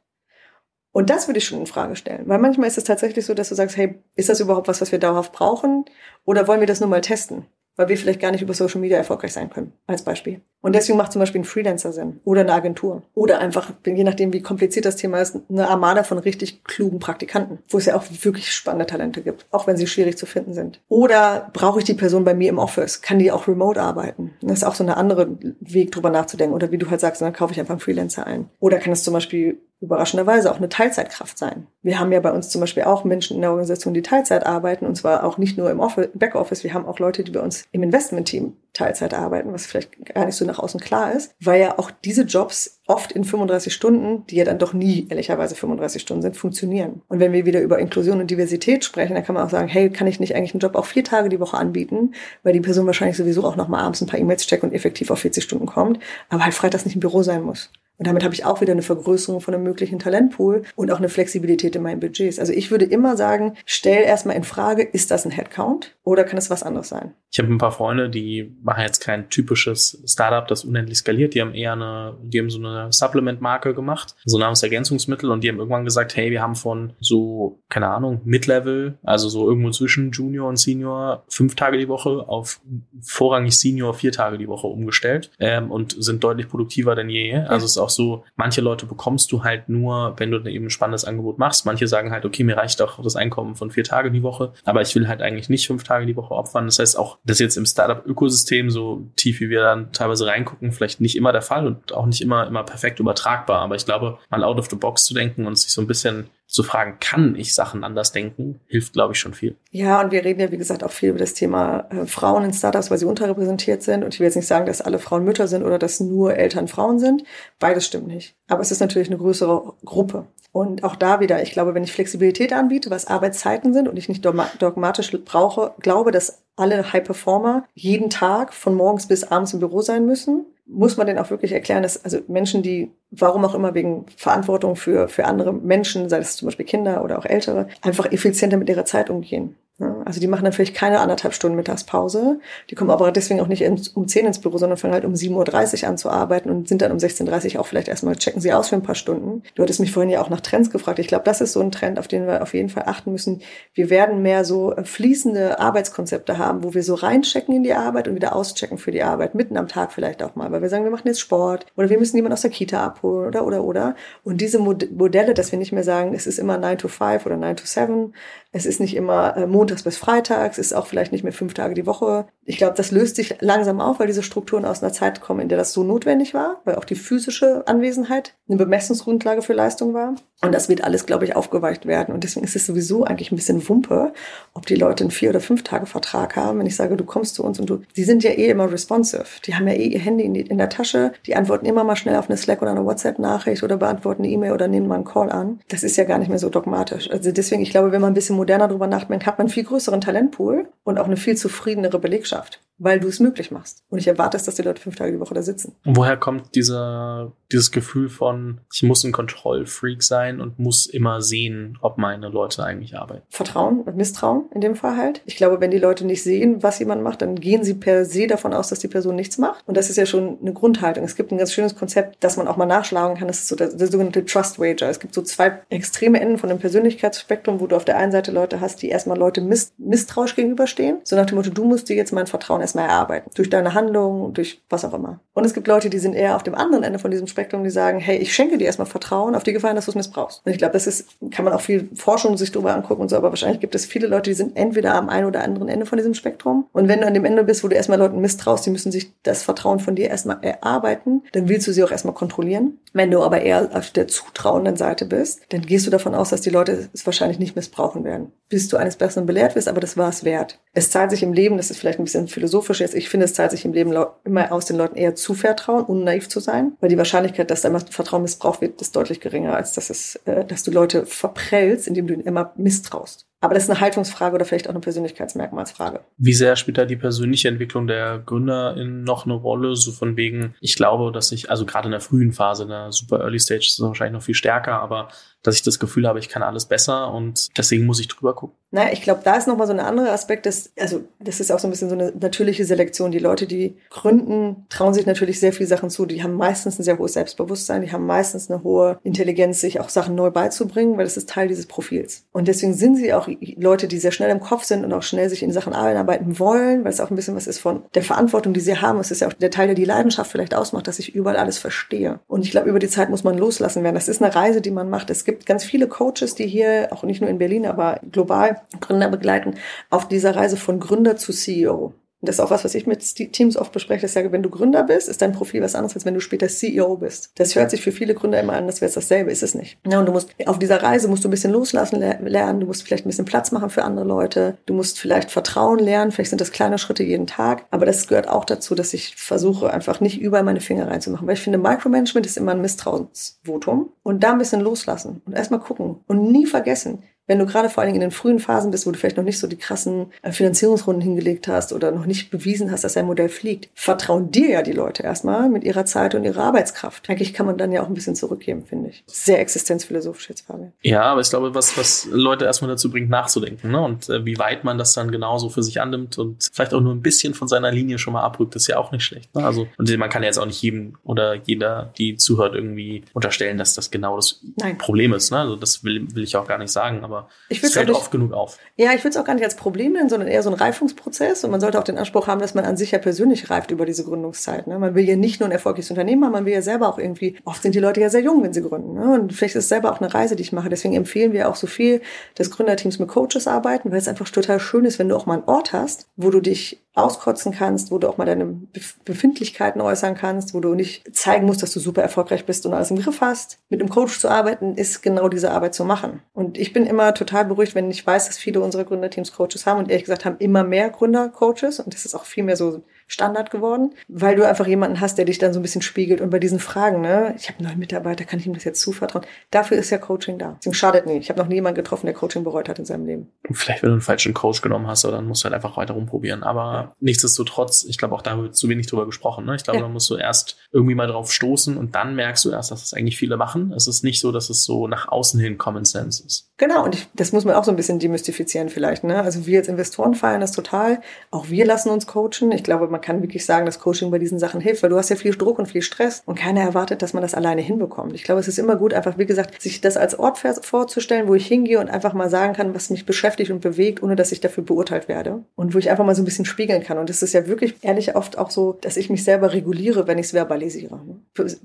Und das würde ich schon in Frage stellen, weil manchmal ist es tatsächlich so, dass du sagst, hey, ist das überhaupt was, was wir dauerhaft brauchen? Oder wollen wir das nur mal testen? Weil wir vielleicht gar nicht über Social Media erfolgreich sein können, als Beispiel. Und deswegen macht zum Beispiel ein Freelancer Sinn oder eine Agentur. Oder einfach, je nachdem, wie kompliziert das Thema ist, eine Armada von richtig klugen Praktikanten, wo es ja auch wirklich spannende Talente gibt, auch wenn sie schwierig zu finden sind. Oder brauche ich die Person bei mir im Office? Kann die auch remote arbeiten? Das ist auch so eine andere Weg, drüber nachzudenken. Oder wie du halt sagst, dann kaufe ich einfach einen Freelancer ein. Oder kann es zum Beispiel überraschenderweise auch eine Teilzeitkraft sein. Wir haben ja bei uns zum Beispiel auch Menschen in der Organisation, die Teilzeit arbeiten, und zwar auch nicht nur im Office, Backoffice, wir haben auch Leute, die bei uns im Investment-Team Teilzeit arbeiten, was vielleicht gar nicht so nach außen klar ist, weil ja auch diese Jobs oft in 35 Stunden, die ja dann doch nie ehrlicherweise 35 Stunden sind, funktionieren. Und wenn wir wieder über Inklusion und Diversität sprechen, dann kann man auch sagen, hey, kann ich nicht eigentlich einen Job auch vier Tage die Woche anbieten, weil die Person wahrscheinlich sowieso auch noch mal abends ein paar E-Mails checkt und effektiv auf 40 Stunden kommt, aber halt freitags nicht im Büro sein muss. Und damit habe ich auch wieder eine Vergrößerung von einem möglichen Talentpool und auch eine Flexibilität in meinen Budgets. Also ich würde immer sagen, stell erstmal in Frage, ist das ein Headcount oder kann es was anderes sein? Ich habe ein paar Freunde, die machen jetzt kein typisches Startup, das unendlich skaliert. Die haben eher eine, die haben so eine Supplement-Marke gemacht, so Nahrungsergänzungsmittel und die haben irgendwann gesagt, hey, wir haben von so, keine Ahnung, Mid-Level, also so irgendwo zwischen Junior und Senior, fünf Tage die Woche auf vorrangig Senior vier Tage die Woche umgestellt ähm, und sind deutlich produktiver denn je. Also es ist auch auch so, manche Leute bekommst du halt nur, wenn du eben ein spannendes Angebot machst. Manche sagen halt, okay, mir reicht auch das Einkommen von vier Tagen die Woche, aber ich will halt eigentlich nicht fünf Tage die Woche opfern. Das heißt auch, das jetzt im Startup-Ökosystem so tief, wie wir dann teilweise reingucken, vielleicht nicht immer der Fall und auch nicht immer, immer perfekt übertragbar. Aber ich glaube, mal out of the box zu denken und sich so ein bisschen zu fragen, kann ich Sachen anders denken, hilft, glaube ich, schon viel. Ja, und wir reden ja, wie gesagt, auch viel über das Thema äh, Frauen in Startups, weil sie unterrepräsentiert sind. Und ich will jetzt nicht sagen, dass alle Frauen Mütter sind oder dass nur Eltern Frauen sind. Beides stimmt nicht. Aber es ist natürlich eine größere Gruppe. Und auch da wieder, ich glaube, wenn ich Flexibilität anbiete, was Arbeitszeiten sind und ich nicht dogmatisch brauche, glaube, dass alle High Performer jeden Tag von morgens bis abends im Büro sein müssen, muss man denn auch wirklich erklären, dass also Menschen, die warum auch immer wegen Verantwortung für, für andere Menschen, sei es zum Beispiel Kinder oder auch Ältere, einfach effizienter mit ihrer Zeit umgehen. Also die machen dann vielleicht keine anderthalb Stunden Mittagspause. Die kommen aber deswegen auch nicht um 10 ins Büro, sondern fangen halt um 7.30 Uhr an zu arbeiten und sind dann um 16.30 Uhr auch vielleicht erstmal, checken sie aus für ein paar Stunden. Du hattest mich vorhin ja auch nach Trends gefragt. Ich glaube, das ist so ein Trend, auf den wir auf jeden Fall achten müssen. Wir werden mehr so äh, fließende Arbeitskonzepte haben, wo wir so reinchecken in die Arbeit und wieder auschecken für die Arbeit, mitten am Tag vielleicht auch mal, weil wir sagen, wir machen jetzt Sport oder wir müssen jemanden aus der Kita abholen oder, oder, oder. Und diese Modelle, dass wir nicht mehr sagen, es ist immer 9 to 5 oder 9 to 7, es ist nicht immer äh, montags bis freitags, ist auch vielleicht nicht mehr fünf Tage die Woche. Ich glaube, das löst sich langsam auf, weil diese Strukturen aus einer Zeit kommen, in der das so notwendig war, weil auch die physische Anwesenheit eine Bemessungsgrundlage für Leistung war. Und das wird alles, glaube ich, aufgeweicht werden. Und deswegen ist es sowieso eigentlich ein bisschen Wumpe, ob die Leute einen vier oder fünf Tage Vertrag haben. Wenn ich sage, du kommst zu uns und du, die sind ja eh immer responsive. Die haben ja eh ihr Handy in, die, in der Tasche. Die antworten immer mal schnell auf eine Slack oder eine WhatsApp-Nachricht oder beantworten eine E-Mail oder nehmen mal einen Call an. Das ist ja gar nicht mehr so dogmatisch. Also deswegen, ich glaube, wenn man ein bisschen moderner drüber nachdenkt, hat man einen viel größeren Talentpool und auch eine viel zufriedenere Belegschaft weil du es möglich machst. Und ich erwarte es, dass die Leute fünf Tage die Woche da sitzen. Und woher kommt dieser, dieses Gefühl von, ich muss ein Kontrollfreak sein und muss immer sehen, ob meine Leute eigentlich arbeiten? Vertrauen und Misstrauen in dem Fall halt. Ich glaube, wenn die Leute nicht sehen, was jemand macht, dann gehen sie per se davon aus, dass die Person nichts macht. Und das ist ja schon eine Grundhaltung. Es gibt ein ganz schönes Konzept, das man auch mal nachschlagen kann. Das ist so der, der sogenannte Trust Wager. Es gibt so zwei extreme Enden von dem Persönlichkeitsspektrum, wo du auf der einen Seite Leute hast, die erstmal Leute misstrauisch gegenüberstehen. So nach dem Motto, du musst dir jetzt mein Vertrauen erstmal erarbeiten. Durch deine Handlung, durch was auch immer. Und es gibt Leute, die sind eher auf dem anderen Ende von diesem Spektrum, die sagen, hey, ich schenke dir erstmal Vertrauen auf die Gefahr, dass du es missbrauchst. Und ich glaube, das ist, kann man auch viel Forschung sich darüber angucken und so, aber wahrscheinlich gibt es viele Leute, die sind entweder am einen oder anderen Ende von diesem Spektrum. Und wenn du an dem Ende bist, wo du erstmal Leuten misstraust, die müssen sich das Vertrauen von dir erstmal erarbeiten, dann willst du sie auch erstmal kontrollieren. Wenn du aber eher auf der zutrauenden Seite bist, dann gehst du davon aus, dass die Leute es wahrscheinlich nicht missbrauchen werden. Bis du eines Besseren belehrt wirst, aber das war es wert. Es zahlt sich im Leben, das ist vielleicht ein bisschen philosophisch jetzt, ich finde, es zahlt sich im Leben immer aus, den Leuten eher zu vertrauen, unnaiv zu sein, weil die Wahrscheinlichkeit, dass da immer Vertrauen missbraucht wird, ist deutlich geringer, als dass, es, äh, dass du Leute verprellst, indem du ihnen immer misstraust. Aber das ist eine Haltungsfrage oder vielleicht auch eine Persönlichkeitsmerkmalsfrage. Wie sehr spielt da die persönliche Entwicklung der GründerInnen noch eine Rolle? So von wegen, ich glaube, dass ich, also gerade in der frühen Phase, in der super Early Stage ist es wahrscheinlich noch viel stärker, aber dass ich das Gefühl habe, ich kann alles besser und deswegen muss ich drüber gucken. Naja, ich glaube, da ist nochmal so ein anderer Aspekt, dass, also das ist auch so ein bisschen so eine natürliche Selektion. Die Leute, die gründen, trauen sich natürlich sehr viele Sachen zu. Die haben meistens ein sehr hohes Selbstbewusstsein, die haben meistens eine hohe Intelligenz, sich auch Sachen neu beizubringen, weil das ist Teil dieses Profils. Und deswegen sind sie auch Leute, die sehr schnell im Kopf sind und auch schnell sich in Sachen einarbeiten wollen, weil es auch ein bisschen was ist von der Verantwortung, die sie haben. Es ist ja auch der Teil, der die Leidenschaft vielleicht ausmacht, dass ich überall alles verstehe. Und ich glaube, über die Zeit muss man loslassen werden. Das ist eine Reise, die man macht. Es gibt ganz viele Coaches, die hier, auch nicht nur in Berlin, aber global Gründer begleiten, auf dieser Reise von Gründer zu CEO. Und das ist auch was, was ich mit Teams oft bespreche. Ich sage, wenn du Gründer bist, ist dein Profil was anderes, als wenn du später CEO bist. Das hört sich für viele Gründer immer an, das wäre dasselbe, ist es nicht. Ja, und du musst, auf dieser Reise musst du ein bisschen loslassen lernen, du musst vielleicht ein bisschen Platz machen für andere Leute, du musst vielleicht Vertrauen lernen, vielleicht sind das kleine Schritte jeden Tag, aber das gehört auch dazu, dass ich versuche, einfach nicht überall meine Finger reinzumachen, weil ich finde, Micromanagement ist immer ein Misstrauensvotum und da ein bisschen loslassen und erstmal gucken und nie vergessen, wenn du gerade vor allen Dingen in den frühen Phasen bist, wo du vielleicht noch nicht so die krassen äh, Finanzierungsrunden hingelegt hast oder noch nicht bewiesen hast, dass dein Modell fliegt, vertrauen dir ja die Leute erstmal mit ihrer Zeit und ihrer Arbeitskraft. Eigentlich kann man dann ja auch ein bisschen zurückgeben, finde ich. Sehr existenzphilosophisch jetzt, Fabian. Ja, aber ich glaube, was, was Leute erstmal dazu bringt, nachzudenken, ne? Und äh, wie weit man das dann genauso für sich annimmt und vielleicht auch nur ein bisschen von seiner Linie schon mal abrückt, ist ja auch nicht schlecht. Ne? Also, und man kann ja jetzt auch nicht jedem oder jeder, die zuhört, irgendwie unterstellen, dass das genau das Nein. Problem ist. Ne? Also das will, will ich auch gar nicht sagen, aber ich es fällt nicht, oft genug auf. Ja, ich würde es auch gar nicht als Problem nennen, sondern eher so ein Reifungsprozess. Und man sollte auch den Anspruch haben, dass man an sich ja persönlich reift über diese Gründungszeit. Ne? Man will ja nicht nur ein erfolgreiches Unternehmen haben, man will ja selber auch irgendwie, oft sind die Leute ja sehr jung, wenn sie gründen. Ne? Und vielleicht ist es selber auch eine Reise, die ich mache. Deswegen empfehlen wir auch so viel, dass Gründerteams mit Coaches arbeiten, weil es einfach total schön ist, wenn du auch mal einen Ort hast, wo du dich auskotzen kannst, wo du auch mal deine Befindlichkeiten äußern kannst, wo du nicht zeigen musst, dass du super erfolgreich bist und alles im Griff hast. Mit einem Coach zu arbeiten, ist genau diese Arbeit zu machen. Und ich bin immer total beruhigt, wenn ich weiß, dass viele unserer Gründerteams Coaches haben und ehrlich gesagt haben immer mehr Gründercoaches und das ist auch viel mehr so Standard geworden, weil du einfach jemanden hast, der dich dann so ein bisschen spiegelt. Und bei diesen Fragen, ne, ich habe einen neuen Mitarbeiter, kann ich ihm das jetzt zuvertrauen? Dafür ist ja Coaching da. Deswegen schadet nicht. Ich habe noch nie jemanden getroffen, der Coaching bereut hat in seinem Leben. Vielleicht, wenn du einen falschen Coach genommen hast, dann musst du halt einfach weiter rumprobieren. Aber ja. nichtsdestotrotz, ich glaube, auch da wird zu wenig drüber gesprochen. Ne? Ich glaube, ja. da musst du erst irgendwie mal drauf stoßen und dann merkst du erst, dass das eigentlich viele machen. Es ist nicht so, dass es so nach außen hin Common Sense ist. Genau, und ich, das muss man auch so ein bisschen demystifizieren vielleicht. Ne? Also wir als Investoren feiern das total. Auch wir lassen uns coachen. Ich glaube, man kann wirklich sagen, dass Coaching bei diesen Sachen hilft, weil du hast ja viel Druck und viel Stress und keiner erwartet, dass man das alleine hinbekommt. Ich glaube, es ist immer gut, einfach, wie gesagt, sich das als Ort vorzustellen, wo ich hingehe und einfach mal sagen kann, was mich beschäftigt und bewegt, ohne dass ich dafür beurteilt werde. Und wo ich einfach mal so ein bisschen spiegeln kann. Und es ist ja wirklich ehrlich oft auch so, dass ich mich selber reguliere, wenn ich es verbalisiere.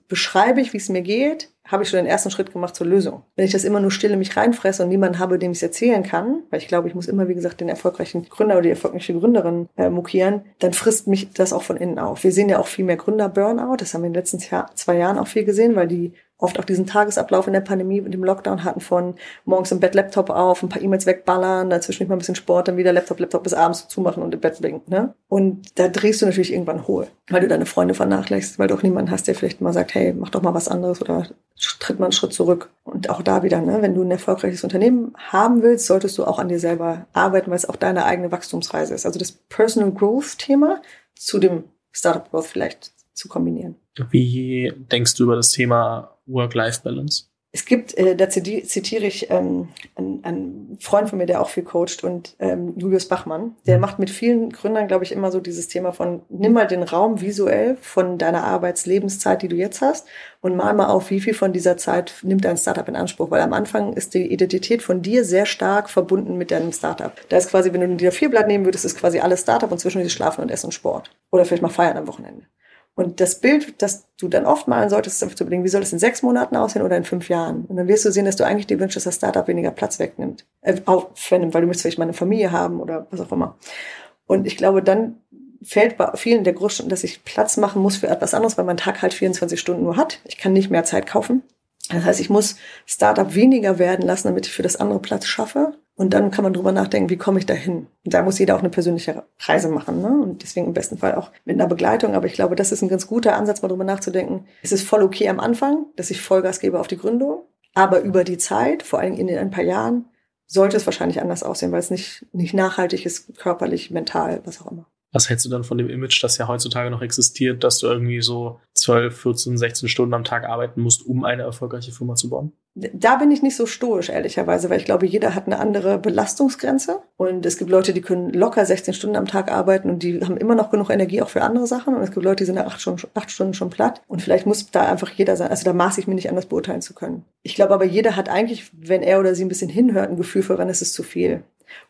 Beschreibe ich, wie es mir geht, habe ich schon den ersten Schritt gemacht zur Lösung. Wenn ich das immer nur still in mich reinfresse und niemanden habe, dem ich es erzählen kann, weil ich glaube, ich muss immer, wie gesagt, den erfolgreichen Gründer oder die erfolgreiche Gründerin äh, mokieren, dann frisst mich das auch von innen auf. Wir sehen ja auch viel mehr Gründer-Burnout. Das haben wir in den letzten Jahr, zwei Jahren auch viel gesehen, weil die oft auch diesen Tagesablauf in der Pandemie und dem Lockdown hatten von morgens im Bett Laptop auf, ein paar E-Mails wegballern, dazwischen mal ein bisschen Sport, dann wieder Laptop, Laptop bis abends zumachen und im Bett blinken. Ne? Und da drehst du natürlich irgendwann hohl, weil du deine Freunde vernachlässigst, weil du auch niemanden hast, der vielleicht mal sagt, hey, mach doch mal was anderes oder tritt mal einen Schritt zurück. Und auch da wieder, ne, wenn du ein erfolgreiches Unternehmen haben willst, solltest du auch an dir selber arbeiten, weil es auch deine eigene Wachstumsreise ist. Also das Personal Growth Thema zu dem Startup Growth vielleicht zu kombinieren. Wie denkst du über das Thema Work-Life-Balance? Es gibt, äh, da zitiere ich ähm, einen, einen Freund von mir, der auch viel coacht und ähm, Julius Bachmann. Der mhm. macht mit vielen Gründern, glaube ich, immer so dieses Thema von, nimm mal den Raum visuell von deiner Arbeitslebenszeit, die du jetzt hast und mal mal auf, wie viel von dieser Zeit nimmt dein Startup in Anspruch. Weil am Anfang ist die Identität von dir sehr stark verbunden mit deinem Startup. Da ist quasi, wenn du dir vier Blatt nehmen würdest, ist quasi alles Startup und zwischendurch Schlafen und Essen und Sport. Oder vielleicht mal feiern am Wochenende. Und das Bild, das du dann oft malen solltest, ist einfach zu überlegen, wie soll es in sechs Monaten aussehen oder in fünf Jahren? Und dann wirst du sehen, dass du eigentlich dir wünschst, dass das Startup weniger Platz wegnimmt, äh, aufnimmt, weil du möchtest vielleicht mal eine Familie haben oder was auch immer. Und ich glaube, dann fällt bei vielen der Großstädten, dass ich Platz machen muss für etwas anderes, weil mein Tag halt 24 Stunden nur hat. Ich kann nicht mehr Zeit kaufen. Das heißt, ich muss Startup weniger werden lassen, damit ich für das andere Platz schaffe. Und dann kann man drüber nachdenken, wie komme ich dahin? Und da muss jeder auch eine persönliche Reise machen. Ne? Und deswegen im besten Fall auch mit einer Begleitung. Aber ich glaube, das ist ein ganz guter Ansatz, mal drüber nachzudenken. Es ist voll okay am Anfang, dass ich Vollgas gebe auf die Gründung. Aber über die Zeit, vor allem in ein paar Jahren, sollte es wahrscheinlich anders aussehen, weil es nicht, nicht nachhaltig ist, körperlich, mental, was auch immer. Was hältst du dann von dem Image, das ja heutzutage noch existiert, dass du irgendwie so 12, 14, 16 Stunden am Tag arbeiten musst, um eine erfolgreiche Firma zu bauen? Da bin ich nicht so stoisch, ehrlicherweise, weil ich glaube, jeder hat eine andere Belastungsgrenze. Und es gibt Leute, die können locker 16 Stunden am Tag arbeiten und die haben immer noch genug Energie auch für andere Sachen. Und es gibt Leute, die sind acht Stunden, acht Stunden schon platt. Und vielleicht muss da einfach jeder sein. Also da maß ich mir nicht anders beurteilen zu können. Ich glaube aber, jeder hat eigentlich, wenn er oder sie ein bisschen hinhört, ein Gefühl für, wann ist es zu viel.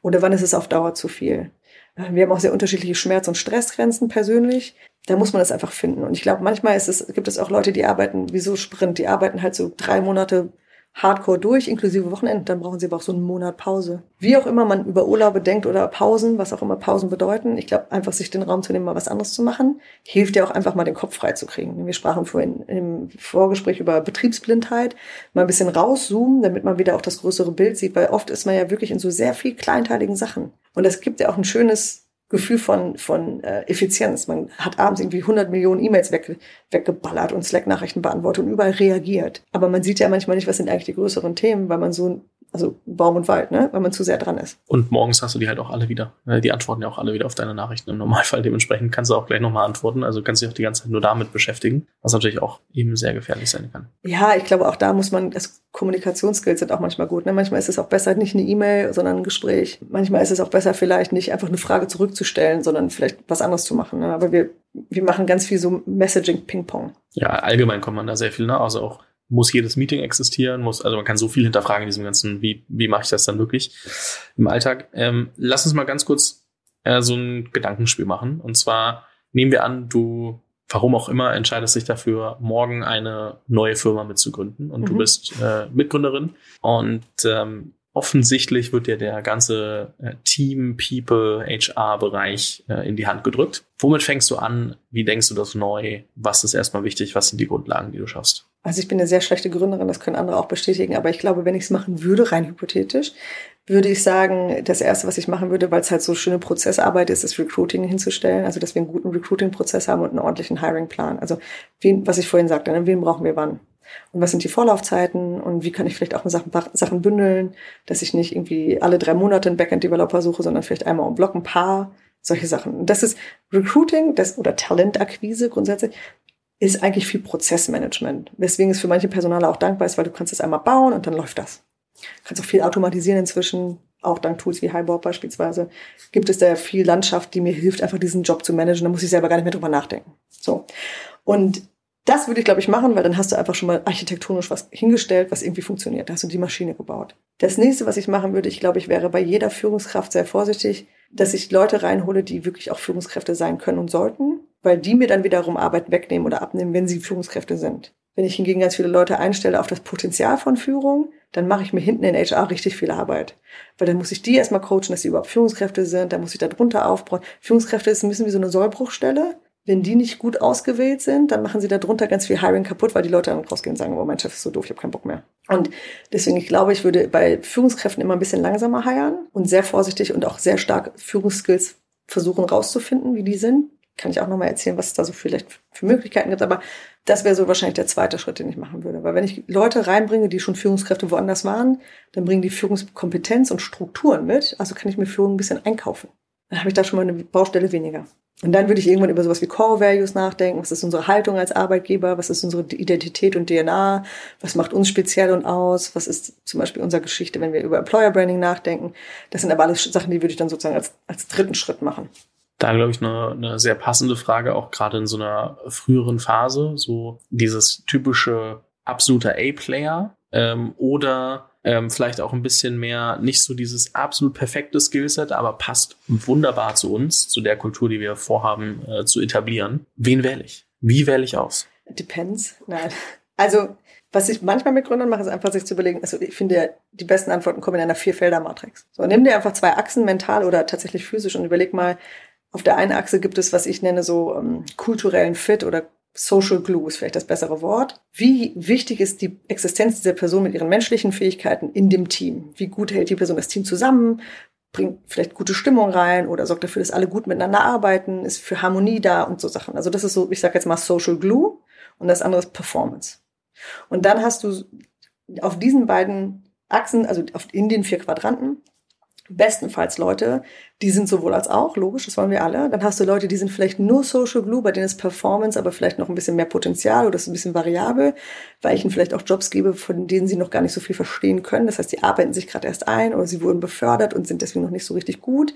Oder wann ist es auf Dauer zu viel? Wir haben auch sehr unterschiedliche Schmerz- und Stressgrenzen persönlich. Da muss man das einfach finden. Und ich glaube, manchmal ist es, gibt es auch Leute, die arbeiten wie so Sprint, die arbeiten halt so drei Monate hardcore durch, inklusive Wochenende, dann brauchen sie aber auch so einen Monat Pause. Wie auch immer man über Urlaube denkt oder Pausen, was auch immer Pausen bedeuten, ich glaube, einfach sich den Raum zu nehmen, mal was anderes zu machen, hilft ja auch einfach mal den Kopf frei zu kriegen. Wir sprachen vorhin im Vorgespräch über Betriebsblindheit, mal ein bisschen rauszoomen, damit man wieder auch das größere Bild sieht, weil oft ist man ja wirklich in so sehr viel kleinteiligen Sachen. Und das gibt ja auch ein schönes Gefühl von, von äh, Effizienz. Man hat abends irgendwie 100 Millionen E-Mails weg, weggeballert und Slack-Nachrichten beantwortet und überall reagiert. Aber man sieht ja manchmal nicht, was sind eigentlich die größeren Themen, weil man so also Baum und Wald, ne? weil man zu sehr dran ist. Und morgens hast du die halt auch alle wieder. Ne? Die antworten ja auch alle wieder auf deine Nachrichten im Normalfall. Dementsprechend kannst du auch gleich nochmal antworten. Also kannst du dich auch die ganze Zeit nur damit beschäftigen, was natürlich auch eben sehr gefährlich sein kann. Ja, ich glaube, auch da muss man, das Kommunikationsskills sind auch manchmal gut. Ne? Manchmal ist es auch besser, nicht eine E-Mail, sondern ein Gespräch. Manchmal ist es auch besser, vielleicht nicht einfach eine Frage zurückzustellen, sondern vielleicht was anderes zu machen. Ne? Aber wir, wir machen ganz viel so Messaging-Ping-Pong. Ja, allgemein kommt man da sehr viel nach. Also auch muss jedes Meeting existieren, muss, also man kann so viel hinterfragen in diesem ganzen, wie, wie mache ich das dann wirklich im Alltag. Ähm, lass uns mal ganz kurz äh, so ein Gedankenspiel machen. Und zwar nehmen wir an, du, warum auch immer, entscheidest dich dafür, morgen eine neue Firma mitzugründen und mhm. du bist äh, Mitgründerin und ähm, offensichtlich wird dir der ganze äh, Team, People, HR-Bereich äh, in die Hand gedrückt. Womit fängst du an? Wie denkst du das neu? Was ist erstmal wichtig? Was sind die Grundlagen, die du schaffst? Also ich bin eine sehr schlechte Gründerin, das können andere auch bestätigen, aber ich glaube, wenn ich es machen würde, rein hypothetisch, würde ich sagen, das Erste, was ich machen würde, weil es halt so schöne Prozessarbeit ist, ist Recruiting hinzustellen, also dass wir einen guten Recruiting-Prozess haben und einen ordentlichen Hiring-Plan. Also wen, was ich vorhin sagte, ne, wen brauchen wir wann? Und was sind die Vorlaufzeiten und wie kann ich vielleicht auch Sachen, Sachen bündeln, dass ich nicht irgendwie alle drei Monate einen Backend-Developer suche, sondern vielleicht einmal im Block ein paar, solche Sachen. Und das ist Recruiting das, oder Talentakquise grundsätzlich ist eigentlich viel Prozessmanagement. Weswegen es für manche Personale auch dankbar ist, weil du kannst es einmal bauen und dann läuft das. Du kannst auch viel automatisieren inzwischen, auch dank Tools wie Highboard beispielsweise, gibt es da viel Landschaft, die mir hilft, einfach diesen Job zu managen. Da muss ich selber gar nicht mehr drüber nachdenken. So. Und das würde ich, glaube ich, machen, weil dann hast du einfach schon mal architektonisch was hingestellt, was irgendwie funktioniert. Da hast du die Maschine gebaut. Das nächste, was ich machen würde, ich glaube, ich wäre bei jeder Führungskraft sehr vorsichtig, dass ich Leute reinhole, die wirklich auch Führungskräfte sein können und sollten, weil die mir dann wiederum Arbeit wegnehmen oder abnehmen, wenn sie Führungskräfte sind. Wenn ich hingegen ganz viele Leute einstelle auf das Potenzial von Führung, dann mache ich mir hinten in HR richtig viel Arbeit. Weil dann muss ich die erstmal coachen, dass sie überhaupt Führungskräfte sind, dann muss ich da drunter aufbauen. Führungskräfte ist ein bisschen wie so eine Sollbruchstelle wenn die nicht gut ausgewählt sind, dann machen sie da drunter ganz viel Hiring kaputt, weil die Leute dann rausgehen und sagen, oh, mein Chef ist so doof, ich habe keinen Bock mehr. Und deswegen, ich glaube, ich würde bei Führungskräften immer ein bisschen langsamer heiern und sehr vorsichtig und auch sehr stark Führungsskills versuchen rauszufinden, wie die sind. Kann ich auch nochmal erzählen, was es da so vielleicht für Möglichkeiten gibt. Aber das wäre so wahrscheinlich der zweite Schritt, den ich machen würde. Weil wenn ich Leute reinbringe, die schon Führungskräfte woanders waren, dann bringen die Führungskompetenz und Strukturen mit. Also kann ich mir Führung ein bisschen einkaufen. Dann habe ich da schon mal eine Baustelle weniger. Und dann würde ich irgendwann über sowas wie Core Values nachdenken. Was ist unsere Haltung als Arbeitgeber? Was ist unsere Identität und DNA? Was macht uns speziell und aus? Was ist zum Beispiel unsere Geschichte, wenn wir über Employer Branding nachdenken? Das sind aber alles Sachen, die würde ich dann sozusagen als, als dritten Schritt machen. Da glaube ich eine, eine sehr passende Frage, auch gerade in so einer früheren Phase, so dieses typische absoluter A-Player ähm, oder ähm, vielleicht auch ein bisschen mehr, nicht so dieses absolut perfekte Skillset, aber passt wunderbar zu uns, zu der Kultur, die wir vorhaben äh, zu etablieren. Wen wähle ich? Wie wähle ich aus? Depends. Nein. Also, was ich manchmal mit Gründern mache, ist einfach sich zu überlegen, also ich finde, die besten Antworten kommen in einer Vierfelder-Matrix. So, nimm dir einfach zwei Achsen, mental oder tatsächlich physisch und überleg mal, auf der einen Achse gibt es, was ich nenne, so ähm, kulturellen Fit oder Social Glue ist vielleicht das bessere Wort. Wie wichtig ist die Existenz dieser Person mit ihren menschlichen Fähigkeiten in dem Team? Wie gut hält die Person das Team zusammen? Bringt vielleicht gute Stimmung rein oder sorgt dafür, dass alle gut miteinander arbeiten? Ist für Harmonie da und so Sachen. Also das ist so, ich sage jetzt mal Social Glue und das andere ist Performance. Und dann hast du auf diesen beiden Achsen, also in den vier Quadranten, bestenfalls Leute, die sind sowohl als auch, logisch, das wollen wir alle. Dann hast du Leute, die sind vielleicht nur Social Glue, bei denen ist Performance aber vielleicht noch ein bisschen mehr Potenzial oder ist ein bisschen variabel, weil ich ihnen vielleicht auch Jobs gebe, von denen sie noch gar nicht so viel verstehen können. Das heißt, die arbeiten sich gerade erst ein oder sie wurden befördert und sind deswegen noch nicht so richtig gut.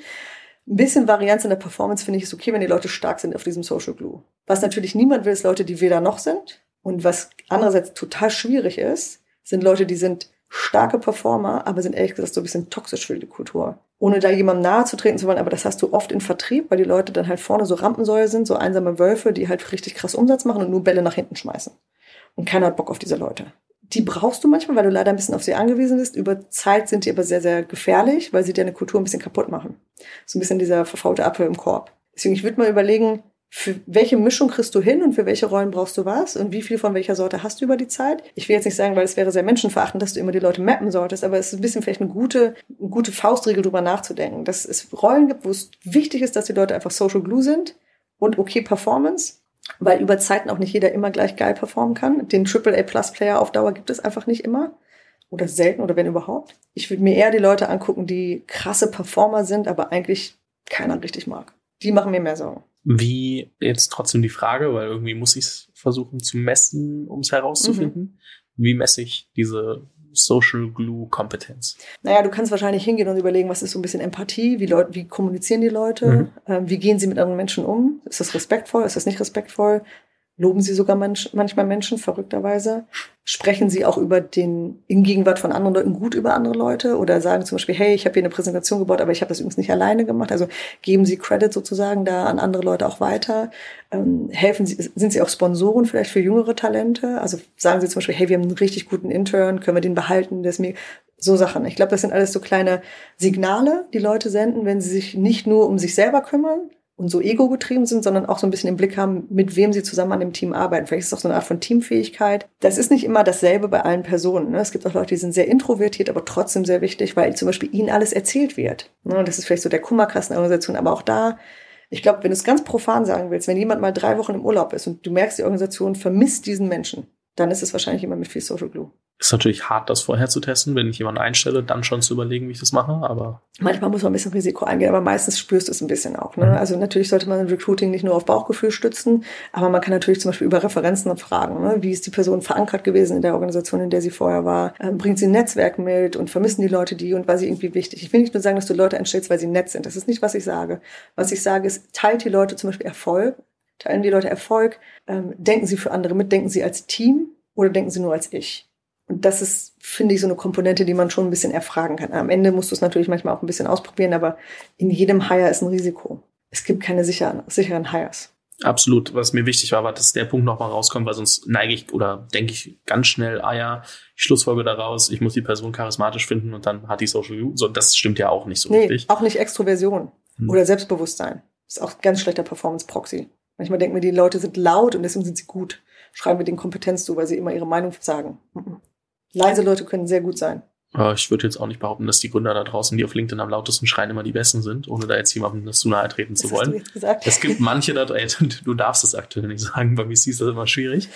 Ein bisschen Varianz in der Performance finde ich ist okay, wenn die Leute stark sind auf diesem Social Glue. Was natürlich niemand will, ist Leute, die weder noch sind. Und was andererseits total schwierig ist, sind Leute, die sind starke Performer, aber sind ehrlich gesagt so ein bisschen toxisch für die Kultur. ohne da jemandem nahe zu treten zu wollen, aber das hast du oft in Vertrieb, weil die Leute dann halt vorne so Rampensäue sind, so einsame Wölfe, die halt richtig krass Umsatz machen und nur Bälle nach hinten schmeißen. Und keiner hat Bock auf diese Leute. Die brauchst du manchmal, weil du leider ein bisschen auf sie angewiesen bist. Über Zeit sind die aber sehr, sehr gefährlich, weil sie deine Kultur ein bisschen kaputt machen. So ein bisschen dieser verfaulte Apfel im Korb. Deswegen, ich würde mal überlegen, für welche Mischung kriegst du hin und für welche Rollen brauchst du was und wie viel von welcher Sorte hast du über die Zeit? Ich will jetzt nicht sagen, weil es wäre sehr menschenverachtend, dass du immer die Leute mappen solltest, aber es ist ein bisschen vielleicht eine gute, eine gute Faustregel drüber nachzudenken, dass es Rollen gibt, wo es wichtig ist, dass die Leute einfach Social Glue sind und okay Performance, weil über Zeiten auch nicht jeder immer gleich geil performen kann. Den AAA Plus Player auf Dauer gibt es einfach nicht immer oder selten oder wenn überhaupt. Ich würde mir eher die Leute angucken, die krasse Performer sind, aber eigentlich keiner richtig mag. Die machen mir mehr Sorgen. Wie jetzt trotzdem die Frage, weil irgendwie muss ich es versuchen zu messen, um es herauszufinden. Mhm. Wie messe ich diese Social Glue Kompetenz? Naja, du kannst wahrscheinlich hingehen und überlegen, was ist so ein bisschen Empathie, wie, Leute, wie kommunizieren die Leute, mhm. ähm, wie gehen sie mit anderen Menschen um, ist das respektvoll, ist das nicht respektvoll, loben sie sogar manch, manchmal Menschen, verrückterweise. Sprechen sie auch über den, in Gegenwart von anderen Leuten gut über andere Leute oder sagen zum Beispiel, hey, ich habe hier eine Präsentation gebaut, aber ich habe das übrigens nicht alleine gemacht. Also geben sie Credit sozusagen da an andere Leute auch weiter. Ähm, helfen sie, sind sie auch Sponsoren vielleicht für jüngere Talente? Also sagen sie zum Beispiel, hey, wir haben einen richtig guten Intern, können wir den behalten? Der ist mir so Sachen. Ich glaube, das sind alles so kleine Signale, die Leute senden, wenn sie sich nicht nur um sich selber kümmern, und so ego-getrieben sind, sondern auch so ein bisschen im Blick haben, mit wem sie zusammen an dem Team arbeiten. Vielleicht ist es auch so eine Art von Teamfähigkeit. Das ist nicht immer dasselbe bei allen Personen. Ne? Es gibt auch Leute, die sind sehr introvertiert, aber trotzdem sehr wichtig, weil zum Beispiel ihnen alles erzählt wird. Ne? Und das ist vielleicht so der Kummerkassenorganisation, aber auch da ich glaube, wenn du es ganz profan sagen willst, wenn jemand mal drei Wochen im Urlaub ist und du merkst, die Organisation vermisst diesen Menschen, dann ist es wahrscheinlich immer mit viel Social Glue. Ist natürlich hart, das vorher zu testen, wenn ich jemanden einstelle, dann schon zu überlegen, wie ich das mache, aber. Manchmal muss man ein bisschen Risiko eingehen, aber meistens spürst du es ein bisschen auch. Ne? Mhm. Also natürlich sollte man Recruiting nicht nur auf Bauchgefühl stützen, aber man kann natürlich zum Beispiel über Referenzen fragen. Ne? Wie ist die Person verankert gewesen in der Organisation, in der sie vorher war? Ähm, bringt sie ein Netzwerk mit und vermissen die Leute die und war sie irgendwie wichtig? Ich will nicht nur sagen, dass du Leute einstellst, weil sie nett sind. Das ist nicht, was ich sage. Was ich sage, ist, teilt die Leute zum Beispiel Erfolg, teilen die Leute Erfolg, ähm, denken sie für andere mit, denken sie als Team oder denken sie nur als ich? Und das ist, finde ich, so eine Komponente, die man schon ein bisschen erfragen kann. Am Ende musst du es natürlich manchmal auch ein bisschen ausprobieren, aber in jedem Hire ist ein Risiko. Es gibt keine sicheren, sicheren Hires. Absolut. Was mir wichtig war, war, dass der Punkt nochmal rauskommt, weil sonst neige ich oder denke ich ganz schnell, ah ja, ich schlussfolge daraus, ich muss die Person charismatisch finden und dann hat die Social View. So, das stimmt ja auch nicht so nee, richtig. Auch nicht Extroversion hm. oder Selbstbewusstsein. Das ist auch ganz schlechter Performance-Proxy. Manchmal denken wir, die Leute sind laut und deswegen sind sie gut. Schreiben wir den Kompetenz zu, weil sie immer ihre Meinung sagen. Mhm. Leise Leute können sehr gut sein. Ich würde jetzt auch nicht behaupten, dass die Gründer da draußen, die auf LinkedIn am lautesten schreien, immer die Besten sind, ohne da jetzt jemandem das zu nahe treten zu wollen. Es gibt manche da, ey, du darfst es aktuell nicht sagen, bei mir ist das immer schwierig.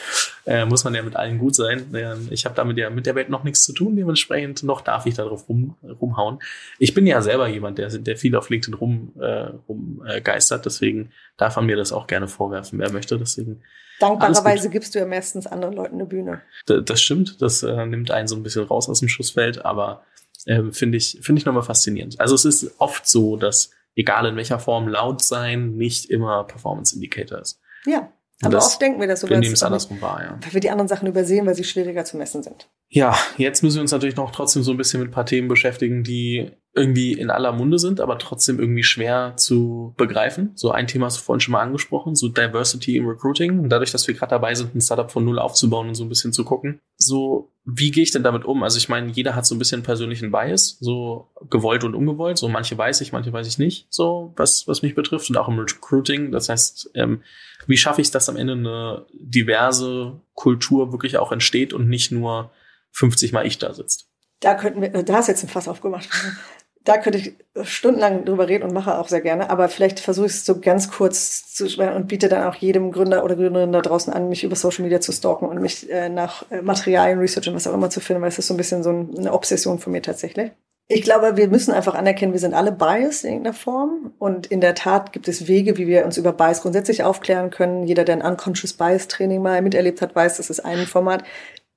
Äh, muss man ja mit allen gut sein. Ich habe damit ja mit der Welt noch nichts zu tun, dementsprechend noch darf ich da drauf rum, rumhauen. Ich bin ja selber jemand, der, der viel auf LinkedIn rum, äh, rumgeistert, äh, deswegen darf man mir das auch gerne vorwerfen, wer möchte. Deswegen Dankbarerweise gibst du ja meistens anderen Leuten eine Bühne. Das, das stimmt, das äh, nimmt einen so ein bisschen raus aus dem Schussfeld, aber äh, finde ich, finde ich nochmal faszinierend. Also es ist oft so, dass egal in welcher Form laut sein nicht immer Performance Indicator ist. Ja. Aber oft denken wir das so, wir nehmen es andersrum wahr, ja. weil wir die anderen Sachen übersehen, weil sie schwieriger zu messen sind. Ja, jetzt müssen wir uns natürlich noch trotzdem so ein bisschen mit ein paar Themen beschäftigen, die irgendwie in aller Munde sind, aber trotzdem irgendwie schwer zu begreifen. So ein Thema hast du vorhin schon mal angesprochen, so Diversity im Recruiting. Und dadurch, dass wir gerade dabei sind, ein Startup von null aufzubauen und so ein bisschen zu gucken, so wie gehe ich denn damit um? Also ich meine, jeder hat so ein bisschen persönlichen Bias, so gewollt und ungewollt. So manche weiß ich, manche weiß ich nicht, so was, was mich betrifft. Und auch im Recruiting. Das heißt, ähm, wie schaffe ich es, dass am Ende eine diverse Kultur wirklich auch entsteht und nicht nur 50 mal ich da sitzt? Da könnten wir, da hast jetzt ein Fass aufgemacht da könnte ich stundenlang drüber reden und mache auch sehr gerne, aber vielleicht versuche ich es so ganz kurz zu und biete dann auch jedem Gründer oder Gründerin da draußen an, mich über Social Media zu stalken und mich äh, nach äh, Materialien, Research und was auch immer zu finden, weil es ist so ein bisschen so ein, eine Obsession von mir tatsächlich. Ich glaube, wir müssen einfach anerkennen, wir sind alle biased in irgendeiner Form. Und in der Tat gibt es Wege, wie wir uns über Bias grundsätzlich aufklären können. Jeder, der ein Unconscious Bias Training mal miterlebt hat, weiß, das ist ein Format.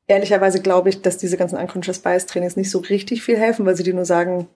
Ehrlicherweise glaube ich, dass diese ganzen Unconscious Bias Trainings nicht so richtig viel helfen, weil sie dir nur sagen,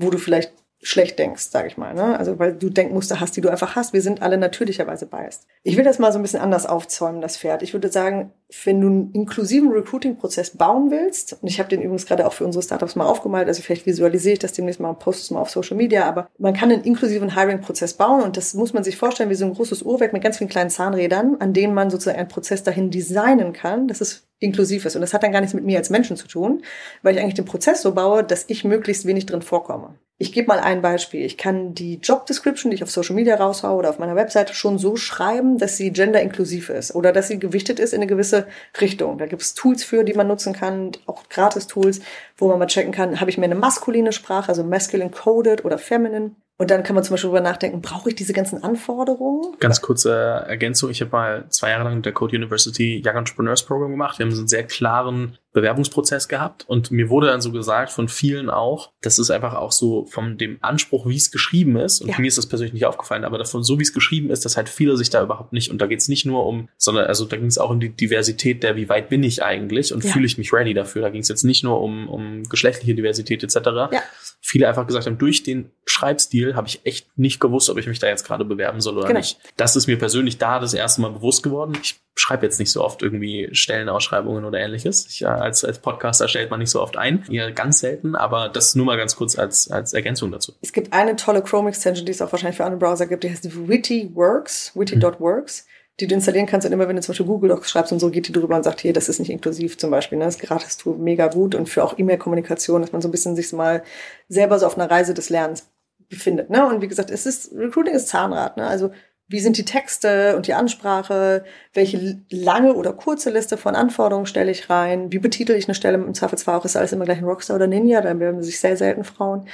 wo du vielleicht schlecht denkst, sage ich mal. Ne? Also weil du Denkmuster hast, die du einfach hast. Wir sind alle natürlicherweise biased. Ich will das mal so ein bisschen anders aufzäumen, das Pferd. Ich würde sagen, wenn du einen inklusiven Recruiting-Prozess bauen willst, und ich habe den übrigens gerade auch für unsere Startups mal aufgemalt, also vielleicht visualisiere ich das demnächst mal und poste es mal auf Social Media, aber man kann einen inklusiven Hiring-Prozess bauen und das muss man sich vorstellen wie so ein großes Uhrwerk mit ganz vielen kleinen Zahnrädern, an denen man sozusagen einen Prozess dahin designen kann, dass es inklusiv ist. Und das hat dann gar nichts mit mir als Menschen zu tun, weil ich eigentlich den Prozess so baue, dass ich möglichst wenig drin vorkomme. Ich gebe mal ein Beispiel. Ich kann die Job Description, die ich auf Social Media raushaue oder auf meiner Webseite schon so schreiben, dass sie genderinklusiv ist oder dass sie gewichtet ist in eine gewisse Richtung. Da gibt es Tools für, die man nutzen kann, auch Gratis-Tools, wo man mal checken kann, habe ich mir eine maskuline Sprache, also masculine coded oder feminine und dann kann man zum Beispiel darüber nachdenken, brauche ich diese ganzen Anforderungen? Ganz kurze Ergänzung. Ich habe mal zwei Jahre lang mit der Code University Young Entrepreneurs Program gemacht. Wir haben so einen sehr klaren Bewerbungsprozess gehabt und mir wurde dann so gesagt von vielen auch, das ist einfach auch so von dem Anspruch, wie es geschrieben ist und ja. mir ist das persönlich nicht aufgefallen, aber davon so wie es geschrieben ist, dass halt viele sich da überhaupt nicht und da geht es nicht nur um, sondern also da ging es auch um die Diversität der, wie weit bin ich eigentlich und ja. fühle ich mich ready dafür. Da ging es jetzt nicht nur um, um geschlechtliche Diversität etc. Ja. Viele einfach gesagt haben, durch den Schreibstil habe ich echt nicht gewusst, ob ich mich da jetzt gerade bewerben soll oder genau. nicht. Das ist mir persönlich da das erste Mal bewusst geworden. Ich schreibe jetzt nicht so oft irgendwie Stellenausschreibungen oder ähnliches. Ich, als, als Podcaster stellt man nicht so oft ein, eher ganz selten, aber das nur mal ganz kurz als, als Ergänzung dazu. Es gibt eine tolle Chrome-Extension, die es auch wahrscheinlich für andere Browser gibt, die heißt Witty Works, witty.works. Mhm die du installieren kannst und immer wenn du zum Beispiel Google Docs schreibst und so, geht die drüber und sagt, hier, das ist nicht inklusiv zum Beispiel. Ne? Das Gratis-Tool mega gut und für auch E-Mail-Kommunikation, dass man so ein bisschen sich mal selber so auf einer Reise des Lernens befindet. Ne? Und wie gesagt, es ist, Recruiting ist Zahnrad. Ne? Also wie sind die Texte und die Ansprache? Welche lange oder kurze Liste von Anforderungen stelle ich rein? Wie betitel ich eine Stelle? Im Zweifelsfall auch ist alles immer gleich ein Rockstar oder Ninja, da werden sich sehr selten Frauen.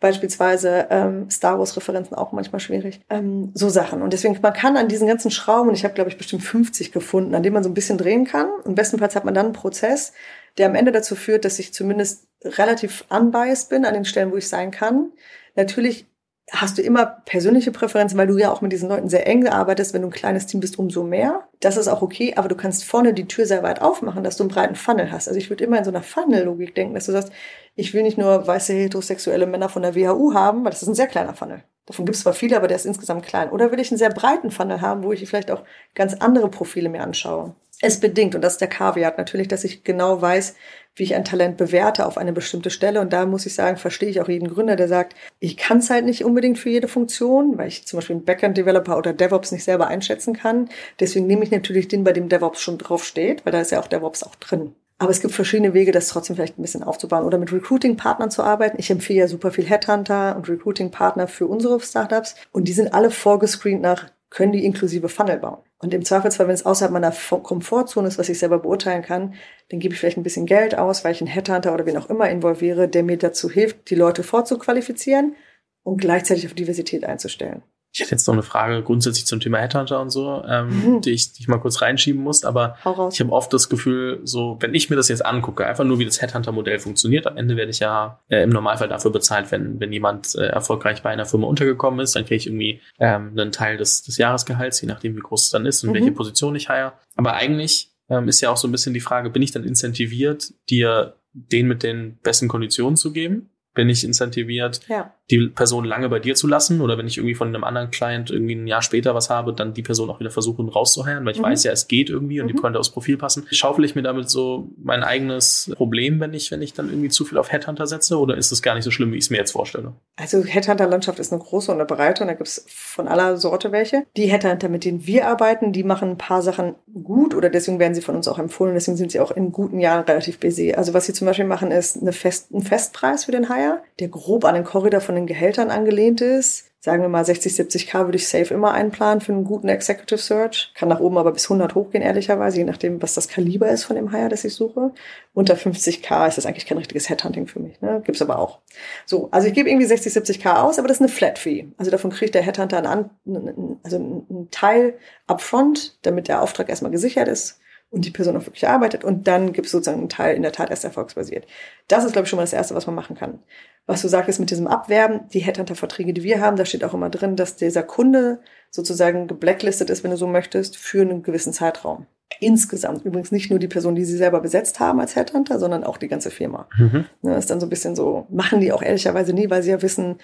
Beispielsweise ähm, Star Wars-Referenzen auch manchmal schwierig. Ähm, so Sachen. Und deswegen, man kann an diesen ganzen Schrauben, und ich habe, glaube ich, bestimmt 50 gefunden, an denen man so ein bisschen drehen kann. Im bestenfalls hat man dann einen Prozess, der am Ende dazu führt, dass ich zumindest relativ unbiased bin an den Stellen, wo ich sein kann. Natürlich hast du immer persönliche Präferenzen, weil du ja auch mit diesen Leuten sehr eng arbeitest. Wenn du ein kleines Team bist, umso mehr. Das ist auch okay, aber du kannst vorne die Tür sehr weit aufmachen, dass du einen breiten Funnel hast. Also ich würde immer in so einer Funnel-Logik denken, dass du sagst, ich will nicht nur weiße heterosexuelle Männer von der WHU haben, weil das ist ein sehr kleiner Funnel. Davon gibt es zwar viele, aber der ist insgesamt klein. Oder will ich einen sehr breiten Funnel haben, wo ich vielleicht auch ganz andere Profile mir anschaue. Es bedingt, und das ist der Kaviat natürlich, dass ich genau weiß, wie ich ein Talent bewerte auf eine bestimmte Stelle. Und da muss ich sagen, verstehe ich auch jeden Gründer, der sagt, ich kann es halt nicht unbedingt für jede Funktion, weil ich zum Beispiel einen Backend-Developer oder DevOps nicht selber einschätzen kann. Deswegen nehme ich natürlich den, bei dem DevOps schon drauf steht, weil da ist ja auch DevOps auch drin. Aber es gibt verschiedene Wege, das trotzdem vielleicht ein bisschen aufzubauen oder mit Recruiting-Partnern zu arbeiten. Ich empfehle ja super viel Headhunter und Recruiting-Partner für unsere Startups und die sind alle vorgescreent nach können die inklusive Funnel bauen. Und im Zweifelsfall, wenn es außerhalb meiner Komfortzone ist, was ich selber beurteilen kann, dann gebe ich vielleicht ein bisschen Geld aus, weil ich einen Headhunter oder wen auch immer involviere, der mir dazu hilft, die Leute vorzuqualifizieren und gleichzeitig auf Diversität einzustellen. Ich hätte jetzt noch eine Frage grundsätzlich zum Thema Headhunter und so, ähm, mhm. die, ich, die ich mal kurz reinschieben muss. Aber ich habe oft das Gefühl, so wenn ich mir das jetzt angucke, einfach nur wie das Headhunter-Modell funktioniert, am Ende werde ich ja äh, im Normalfall dafür bezahlt, wenn, wenn jemand äh, erfolgreich bei einer Firma untergekommen ist, dann kriege ich irgendwie ähm, einen Teil des, des Jahresgehalts, je nachdem wie groß es dann ist und mhm. welche Position ich hire. Aber eigentlich ähm, ist ja auch so ein bisschen die Frage, bin ich dann incentiviert, dir den mit den besten Konditionen zu geben? Bin ich incentiviert, ja die Person lange bei dir zu lassen oder wenn ich irgendwie von einem anderen Client irgendwie ein Jahr später was habe, dann die Person auch wieder versuchen rauszuhören, weil ich mhm. weiß ja, es geht irgendwie und mhm. die könnte aufs Profil passen. Schaufel ich mir damit so mein eigenes Problem, wenn ich, wenn ich dann irgendwie zu viel auf Headhunter setze oder ist es gar nicht so schlimm, wie ich es mir jetzt vorstelle? Also Headhunter-Landschaft ist eine große und eine breite und da gibt es von aller Sorte welche. Die Headhunter, mit denen wir arbeiten, die machen ein paar Sachen gut oder deswegen werden sie von uns auch empfohlen, deswegen sind sie auch in guten Jahren relativ busy. Also was sie zum Beispiel machen, ist eine Fest, ein Festpreis für den Hire, der grob an den Korridor von den Gehältern angelehnt ist. Sagen wir mal 60, 70k würde ich safe immer einplanen für einen guten Executive Search. Kann nach oben aber bis 100 hochgehen, ehrlicherweise, je nachdem, was das Kaliber ist von dem Hire, das ich suche. Unter 50k ist das eigentlich kein richtiges Headhunting für mich. Ne? Gibt's aber auch. So, also ich gebe irgendwie 60, 70k aus, aber das ist eine Flat Fee. Also davon kriegt der Headhunter einen, also einen Teil upfront, damit der Auftrag erstmal gesichert ist und die Person auch wirklich arbeitet. Und dann gibt es sozusagen einen Teil in der Tat erst erfolgsbasiert. Das ist, glaube ich, schon mal das Erste, was man machen kann. Was du sagtest mit diesem Abwerben, die Headhunter-Verträge, die wir haben, da steht auch immer drin, dass dieser Kunde sozusagen geblacklistet ist, wenn du so möchtest, für einen gewissen Zeitraum. Insgesamt übrigens nicht nur die Person, die sie selber besetzt haben als Headhunter, sondern auch die ganze Firma. Mhm. Das ne, ist dann so ein bisschen so, machen die auch ehrlicherweise nie, weil sie ja wissen,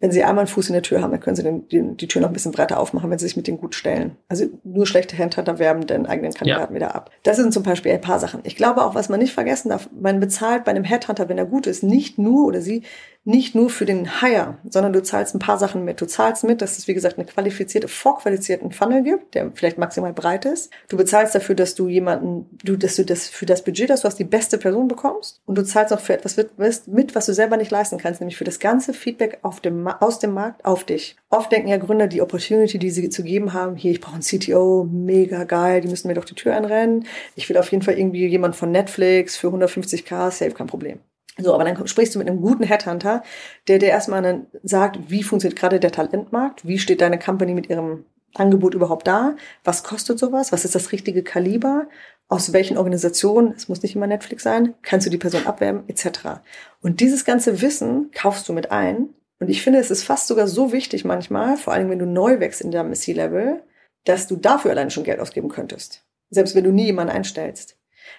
wenn sie einmal einen Fuß in der Tür haben, dann können sie den, die, die Tür noch ein bisschen breiter aufmachen, wenn sie sich mit denen gut stellen. Also nur schlechte Handhunter werben den eigenen Kandidaten ja. wieder ab. Das sind zum Beispiel ein paar Sachen. Ich glaube auch, was man nicht vergessen darf, man bezahlt bei einem Headhunter, wenn er gut ist, nicht nur oder sie nicht nur für den Hire, sondern du zahlst ein paar Sachen mit. Du zahlst mit, dass es, wie gesagt, eine qualifizierte, vorqualifizierten Funnel gibt, der vielleicht maximal breit ist. Du bezahlst dafür, dass du jemanden, du, dass du das für das Budget, dass du hast die beste Person bekommst. Und du zahlst auch für etwas mit, was du selber nicht leisten kannst, nämlich für das ganze Feedback auf dem, aus dem Markt auf dich. Oft denken ja Gründer, die Opportunity, die sie zu geben haben, hier, ich brauche einen CTO, mega geil, die müssen mir doch die Tür einrennen. Ich will auf jeden Fall irgendwie jemand von Netflix für 150k, safe, kein Problem. So, aber dann sprichst du mit einem guten Headhunter, der dir erstmal dann sagt, wie funktioniert gerade der Talentmarkt, wie steht deine Company mit ihrem Angebot überhaupt da, was kostet sowas, was ist das richtige Kaliber, aus welchen Organisationen, es muss nicht immer Netflix sein, kannst du die Person abwerben, etc. Und dieses ganze Wissen kaufst du mit ein. Und ich finde, es ist fast sogar so wichtig manchmal, vor allem wenn du neu wächst in deinem C-Level, dass du dafür allein schon Geld ausgeben könntest. Selbst wenn du nie jemanden einstellst.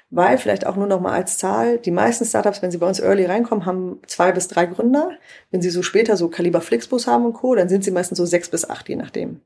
Weil vielleicht auch nur noch mal als Zahl, die meisten Startups, wenn sie bei uns early reinkommen, haben zwei bis drei Gründer. Wenn sie so später so Kaliber Flixbus haben und Co., dann sind sie meistens so sechs bis acht, je nachdem.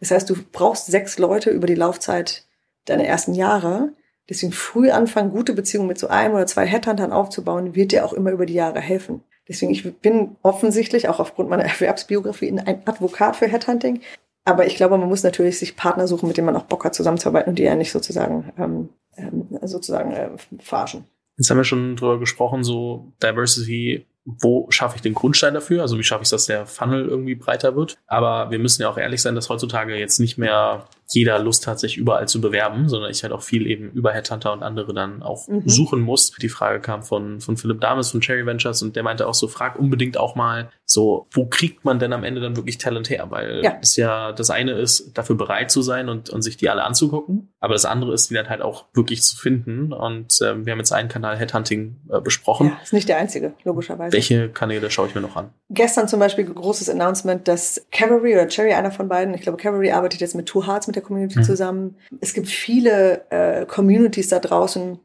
Das heißt, du brauchst sechs Leute über die Laufzeit deiner ersten Jahre. Deswegen früh anfangen, gute Beziehungen mit so einem oder zwei Headhuntern aufzubauen, wird dir auch immer über die Jahre helfen. Deswegen, ich bin offensichtlich auch aufgrund meiner [LAUGHS] Erwerbsbiografie ein Advokat für Headhunting. Aber ich glaube, man muss natürlich sich Partner suchen, mit denen man auch Bock hat, zusammenzuarbeiten und die ja nicht sozusagen ähm, ähm, sozusagen äh, verarschen. Jetzt haben wir schon drüber gesprochen, so Diversity wo schaffe ich den Grundstein dafür? Also wie schaffe ich, dass der Funnel irgendwie breiter wird? Aber wir müssen ja auch ehrlich sein, dass heutzutage jetzt nicht mehr jeder Lust hat, sich überall zu bewerben, sondern ich halt auch viel eben über Headhunter und andere dann auch mhm. suchen muss. Die Frage kam von, von Philipp Dames von Cherry Ventures und der meinte auch so, frag unbedingt auch mal so, wo kriegt man denn am Ende dann wirklich Talent her? Weil ja. es ja das eine ist, dafür bereit zu sein und, und sich die alle anzugucken. Aber das andere ist, die dann halt auch wirklich zu finden. Und ähm, wir haben jetzt einen Kanal Headhunting äh, besprochen. Ja, ist nicht der einzige, logischerweise. Welche Kanäle schaue ich mir noch an? Gestern zum Beispiel großes Announcement, dass Cavalry oder Cherry, einer von beiden, ich glaube Cavalry arbeitet jetzt mit Two Hearts, mit der Community mhm. zusammen. Es gibt viele äh, Communities da draußen,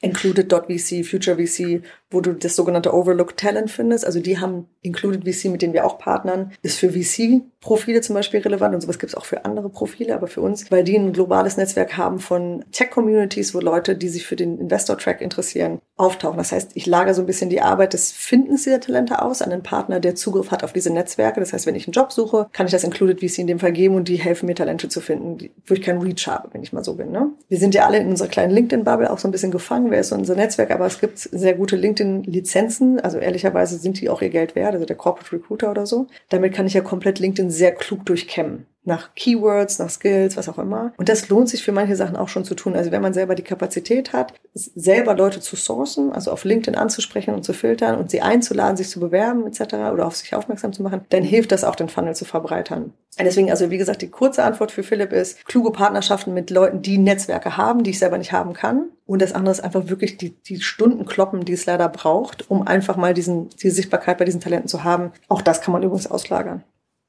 Included.vc, FutureVC, wo du das sogenannte Overlook Talent findest. Also die haben Included VC, mit denen wir auch partnern, ist für VC-Profile zum Beispiel relevant und sowas gibt es auch für andere Profile, aber für uns, weil die ein globales Netzwerk haben von Tech-Communities, wo Leute, die sich für den Investor-Track interessieren, auftauchen. Das heißt, ich lagere so ein bisschen die Arbeit des Findens dieser Talente aus an einen Partner, der Zugriff hat auf diese Netzwerke. Das heißt, wenn ich einen Job suche, kann ich das Included VC in dem Fall geben und die helfen mir Talente zu finden, wo ich keinen Reach habe, wenn ich mal so bin. Ne? Wir sind ja alle in unserer kleinen LinkedIn-Bubble auch so ein bisschen gefangen. Wer ist unser Netzwerk? Aber es gibt sehr gute LinkedIn-Lizenzen. Also ehrlicherweise sind die auch ihr Geld wert, also der Corporate Recruiter oder so. Damit kann ich ja komplett LinkedIn sehr klug durchkämmen nach Keywords, nach Skills, was auch immer. Und das lohnt sich für manche Sachen auch schon zu tun. Also wenn man selber die Kapazität hat, selber Leute zu sourcen, also auf LinkedIn anzusprechen und zu filtern und sie einzuladen, sich zu bewerben etc. oder auf sich aufmerksam zu machen, dann hilft das auch, den Funnel zu verbreitern. Deswegen, also wie gesagt, die kurze Antwort für Philipp ist, kluge Partnerschaften mit Leuten, die Netzwerke haben, die ich selber nicht haben kann. Und das andere ist einfach wirklich die, die Stunden kloppen, die es leider braucht, um einfach mal diesen, die Sichtbarkeit bei diesen Talenten zu haben. Auch das kann man übrigens auslagern.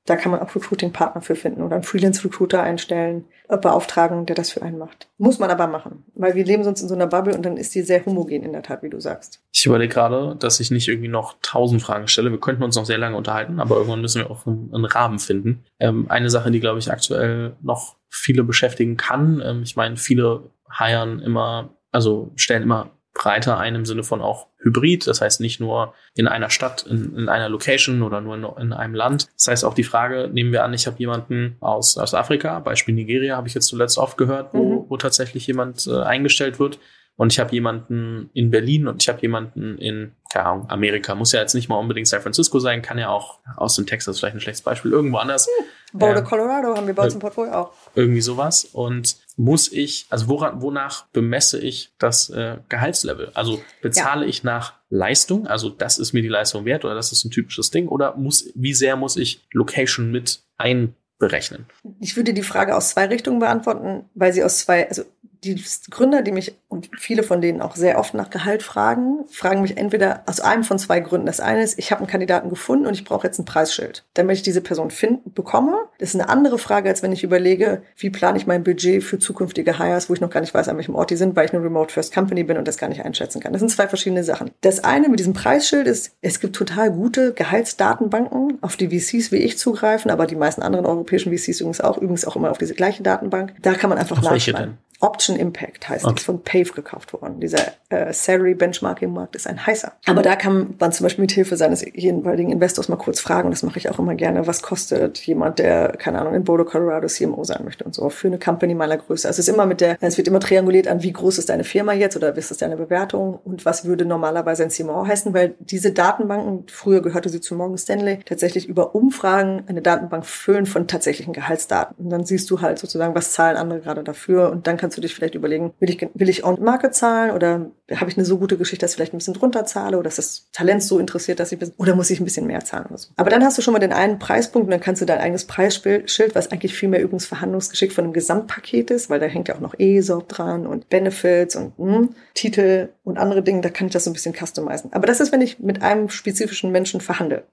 Da kann man auch Recruiting-Partner für finden oder einen Freelance-Recruiter einstellen, äh, beauftragen, der das für einen macht. Muss man aber machen, weil wir leben sonst in so einer Bubble und dann ist die sehr homogen in der Tat, wie du sagst. Ich überlege gerade, dass ich nicht irgendwie noch tausend Fragen stelle. Wir könnten uns noch sehr lange unterhalten, aber irgendwann müssen wir auch einen, Rahmen finden. Ähm, eine Sache, die, glaube ich, aktuell noch viele beschäftigen kann. Ähm, ich meine, viele heiern immer, also stellen immer breiter ein im Sinne von auch Hybrid, das heißt nicht nur in einer Stadt, in, in einer Location oder nur in, in, einem Land. Das heißt auch die Frage, nehmen wir an, ich habe jemanden aus, aus Afrika, Beispiel Nigeria, habe ich jetzt zuletzt oft gehört, wo, mhm. wo tatsächlich jemand äh, eingestellt wird. Und ich habe jemanden in Berlin und ich habe jemanden in, keine Ahnung, Amerika. Muss ja jetzt nicht mal unbedingt San Francisco sein, kann ja auch aus dem Texas, vielleicht ein schlechtes Beispiel, irgendwo anders. Hm. Boulder, ähm, Colorado haben wir bei uns im Portfolio auch. Irgendwie sowas. Und muss ich, also woran, wonach bemesse ich das äh, Gehaltslevel? Also bezahle ja. ich nach Leistung, also das ist mir die Leistung wert oder das ist ein typisches Ding oder muss, wie sehr muss ich Location mit einberechnen? Ich würde die Frage aus zwei Richtungen beantworten, weil sie aus zwei, also die Gründer, die mich und viele von denen auch sehr oft nach Gehalt fragen, fragen mich entweder aus einem von zwei Gründen. Das eine ist, ich habe einen Kandidaten gefunden und ich brauche jetzt ein Preisschild, damit ich diese Person finden bekomme. Das ist eine andere Frage, als wenn ich überlege, wie plane ich mein Budget für zukünftige Hires, wo ich noch gar nicht weiß, an welchem Ort die sind, weil ich eine Remote First Company bin und das gar nicht einschätzen kann. Das sind zwei verschiedene Sachen. Das eine mit diesem Preisschild ist, es gibt total gute Gehaltsdatenbanken, auf die VCs wie ich zugreifen, aber die meisten anderen europäischen VCs übrigens auch, übrigens auch immer auf diese gleiche Datenbank. Da kann man einfach Auf denn? Option Impact heißt Okay. das, von Pave gekauft worden. Dieser äh, Salary Benchmarking Markt ist ein heißer. Aber da kann man zum Beispiel mit Hilfe seines jeweiligen Investors mal kurz fragen, und das mache ich auch immer gerne, was kostet jemand, der, keine Ahnung, in Boulder, Colorado CMO sein möchte und so, für eine Company meiner Größe. Also es ist immer mit der, es wird immer trianguliert an, wie groß ist deine Firma jetzt oder was ist deine Bewertung und was würde normalerweise ein CMO heißen, weil diese Datenbanken, früher gehörte sie zu Morgan Stanley, tatsächlich über Umfragen eine Datenbank füllen von tatsächlichen Gehaltsdaten. Und dann siehst du halt sozusagen, was zahlen andere gerade dafür und dann kannst du dich vielleicht überlegen, will ich, will ich on-market zahlen oder habe ich eine so gute Geschichte, dass ich vielleicht ein bisschen drunter zahle oder ist das Talent so interessiert, dass ich, oder muss ich ein bisschen mehr zahlen oder so. Aber dann hast du schon mal den einen Preispunkt und dann kannst du dein eigenes Preisschild, was eigentlich viel mehr übrigens Verhandlungsgeschick von einem Gesamtpaket ist, weil da hängt ja auch noch ESOP dran und Benefits und hm, Titel und andere Dinge, da kann ich das so ein bisschen customizen. Aber das ist, wenn ich mit einem spezifischen Menschen verhandle.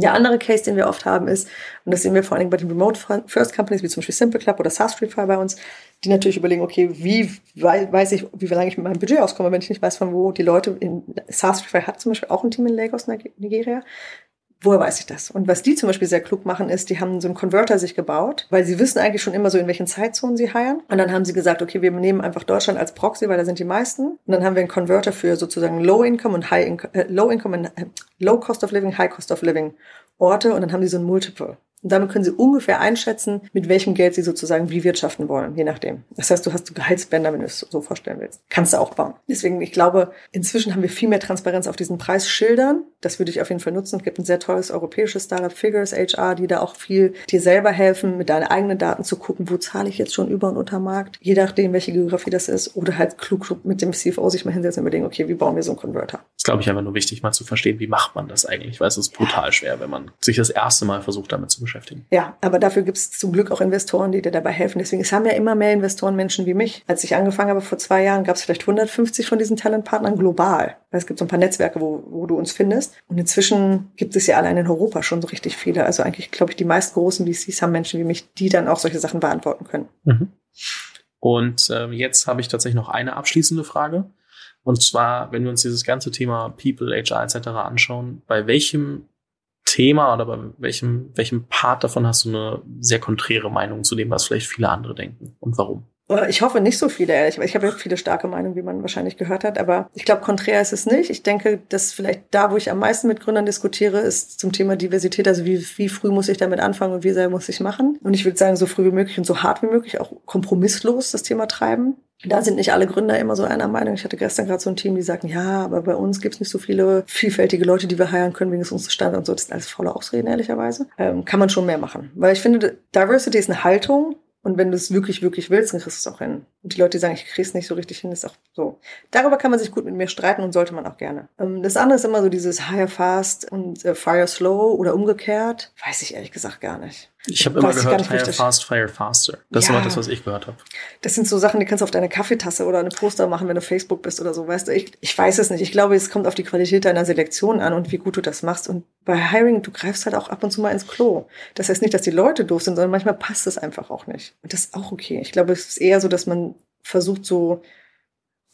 Der andere Case, den wir oft haben, ist, und das sehen wir vor allem bei den Remote First Companies, wie zum Beispiel Simple Club oder SaaStrify bei uns, die natürlich überlegen, okay, wie wei- weiß ich, wie lange ich mit meinem Budget auskomme, wenn ich nicht weiß, von wo die Leute in SaaStrify hat zum Beispiel auch ein Team in Lagos, Nig- Nigeria. Woher weiß ich das? Und was die zum Beispiel sehr klug machen, ist, die haben so einen Converter sich gebaut, weil sie wissen eigentlich schon immer so, in welchen Zeitzonen sie heiern. Und dann haben sie gesagt, okay, wir nehmen einfach Deutschland als Proxy, weil da sind die meisten. Und dann haben wir einen Converter für sozusagen Low Income und High Income, äh, Low Income und äh, Low Cost of Living, High Cost of Living Orte. Und dann haben die so ein Multiple. Und damit können sie ungefähr einschätzen, mit welchem Geld sie sozusagen wie wirtschaften wollen, je nachdem. Das heißt, du hast Gehaltsbänder, wenn du es so vorstellen willst. Kannst du auch bauen. Deswegen, ich glaube, inzwischen haben wir viel mehr Transparenz auf diesen Preisschildern. Das würde ich auf jeden Fall nutzen. Es gibt ein sehr tolles europäisches Startup, Figures HR, die da auch viel dir selber helfen, mit deinen eigenen Daten zu gucken, wo zahle ich jetzt schon über und unter Markt, je nachdem, welche Geografie das ist. Oder halt klug mit dem CFO sich mal hinsetzen und überlegen, okay, wie bauen wir so einen Converter? ist, glaube ich, einfach nur wichtig, mal zu verstehen, wie macht man das eigentlich, weil es ist brutal schwer, wenn man sich das erste Mal versucht, damit zu beschäftigen. Ja, aber dafür gibt es zum Glück auch Investoren, die dir dabei helfen. Deswegen, es haben ja immer mehr Investoren Menschen wie mich. Als ich angefangen habe vor zwei Jahren, gab es vielleicht 150 von diesen Talentpartnern global. Es gibt so ein paar Netzwerke, wo, wo du uns findest. Und inzwischen gibt es ja allein in Europa schon so richtig viele. Also eigentlich, glaube ich, die meisten großen VCs haben Menschen wie mich, die dann auch solche Sachen beantworten können. Mhm. Und ähm, jetzt habe ich tatsächlich noch eine abschließende Frage. Und zwar, wenn wir uns dieses ganze Thema People, HR etc. anschauen, bei welchem Thema oder bei welchem, welchem Part davon hast du eine sehr konträre Meinung zu dem, was vielleicht viele andere denken und warum? Ich hoffe nicht so viele, ehrlich. Ich habe ja viele starke Meinungen, wie man wahrscheinlich gehört hat. Aber ich glaube, konträr ist es nicht. Ich denke, dass vielleicht da, wo ich am meisten mit Gründern diskutiere, ist zum Thema Diversität. Also wie, wie früh muss ich damit anfangen und wie sehr muss ich machen? Und ich würde sagen, so früh wie möglich und so hart wie möglich, auch kompromisslos das Thema treiben. Da sind nicht alle Gründer immer so einer Meinung. Ich hatte gestern gerade so ein Team, die sagten, ja, aber bei uns gibt es nicht so viele vielfältige Leute, die wir heiren können wegen des unseres Standards und so. Das sind alles faule Ausreden, ehrlicherweise. Ähm, kann man schon mehr machen. Weil ich finde, Diversity ist eine Haltung und wenn du es wirklich, wirklich willst, dann kriegst du es auch hin. Und die Leute, die sagen, ich krieg's nicht so richtig hin, ist auch so. Darüber kann man sich gut mit mir streiten und sollte man auch gerne. Ähm, das andere ist immer so dieses Hire fast und äh, Fire slow oder umgekehrt. Weiß ich ehrlich gesagt gar nicht. Ich habe immer gehört, hire fast, fire faster. Das ist Ja. immer das, was ich gehört habe. Das sind so Sachen, die kannst du auf deine Kaffeetasse oder eine Poster machen, wenn du Facebook bist oder so, weißt du. Ich, ich weiß es nicht. Ich glaube, es kommt auf die Qualität deiner Selektion an und wie gut du das machst. Und bei Hiring, du greifst halt auch ab und zu mal ins Klo. Das heißt nicht, dass die Leute doof sind, sondern manchmal passt es einfach auch nicht. Und das ist auch okay. Ich glaube, es ist eher so, dass man versucht, so,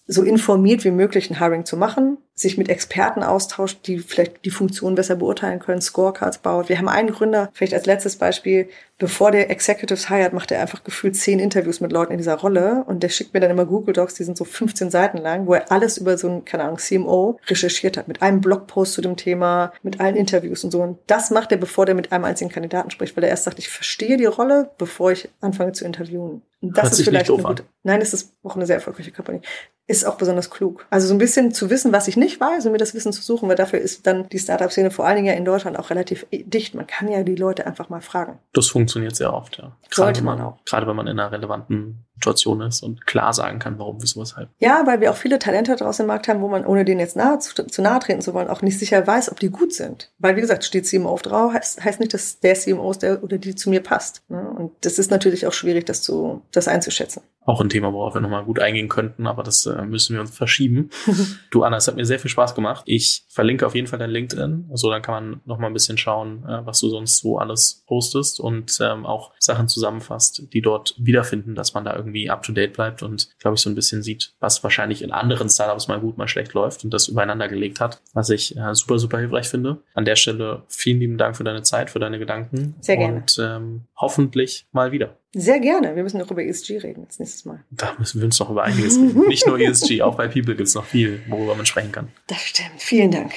so informiert wie möglich ein Hiring zu machen, sich mit Experten austauscht, die vielleicht die Funktion besser beurteilen können, Scorecards baut. Wir haben einen Gründer, vielleicht als letztes Beispiel, bevor der Executives hired, macht er einfach gefühlt zehn Interviews mit Leuten in dieser Rolle und der schickt mir dann immer Google Docs, die sind so 15 Seiten lang, wo er alles über so ein, keine Ahnung, CMO recherchiert hat, mit einem Blogpost zu dem Thema, mit allen Interviews und so. Und das macht er, bevor der mit einem einzigen Kandidaten spricht, weil er erst sagt, ich verstehe die Rolle, bevor ich anfange zu interviewen. Und das Hört ist vielleicht eine gute, nein, es ist auch eine sehr erfolgreiche Company. Ist auch besonders klug. Also so ein bisschen zu wissen, was ich nicht weiß und mir das Wissen zu suchen, weil dafür ist dann die Startup-Szene vor allen Dingen ja in Deutschland auch relativ dicht. Man kann ja die Leute einfach mal fragen. Das funktioniert sehr oft, ja. Gerade Sollte wenn man auch. Gerade wenn man in einer relevanten Situation ist und klar sagen kann, warum, wieso, weshalb. Ja, weil wir auch viele Talente draußen im Markt haben, wo man, ohne denen jetzt nahe, zu, zu nahe treten zu wollen, auch nicht sicher weiß, ob die gut sind. Weil, wie gesagt, steht CMO auf drauf, heißt, heißt nicht, dass der CMO ist, der oder die zu mir passt. Ne? Und das ist natürlich auch schwierig, das zu, das einzuschätzen. Auch ein Thema, worauf wir nochmal gut eingehen könnten, aber das äh, müssen wir uns verschieben. [LAUGHS] du, Anna, es hat mir sehr viel Spaß gemacht. Ich verlinke auf jeden Fall dein LinkedIn. So, dann kann man nochmal ein bisschen schauen, äh, was du sonst so alles postest und ähm, auch Sachen zusammenfasst, die dort wiederfinden, dass man da irgendwie up to date bleibt und, glaube ich, so ein bisschen sieht, was wahrscheinlich in anderen Startups mal gut, mal schlecht läuft und das übereinander gelegt hat, was ich äh, super, super hilfreich finde. An der Stelle vielen lieben Dank für deine Zeit, für deine Gedanken. Sehr gerne. Und ähm, hoffentlich mal wieder. Sehr gerne. Wir müssen noch über ESG reden als nächstes Mal. Da müssen wir uns noch über einiges reden. Nicht nur ESG, [LAUGHS] auch bei People gibt es noch viel, worüber man sprechen kann. Das stimmt. Vielen Dank.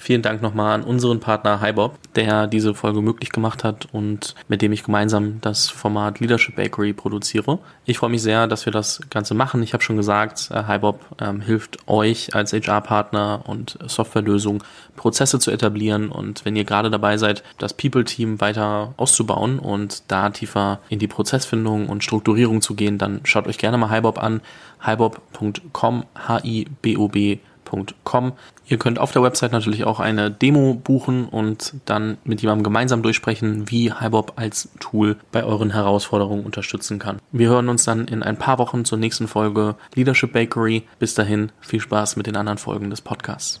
Vielen Dank nochmal an unseren Partner HiBob, der diese Folge möglich gemacht hat und mit dem ich gemeinsam das Format Leadership Bakery produziere. Ich freue mich sehr, dass wir das Ganze machen. Ich habe schon gesagt, HiBob äh, ähm, hilft euch als HR-Partner und Softwarelösung Prozesse zu etablieren und wenn ihr gerade dabei seid, das People-Team weiter auszubauen und da tiefer in die Prozessfindung und Strukturierung zu gehen, dann schaut euch gerne mal HiBob an, hibob.com, H-I-B-O-B Com. Ihr könnt auf der Website natürlich auch eine Demo buchen und dann mit jemandem gemeinsam durchsprechen, wie HiBob als Tool bei euren Herausforderungen unterstützen kann. Wir hören uns dann in ein paar Wochen zur nächsten Folge Leadership Bakery. Bis dahin viel Spaß mit den anderen Folgen des Podcasts.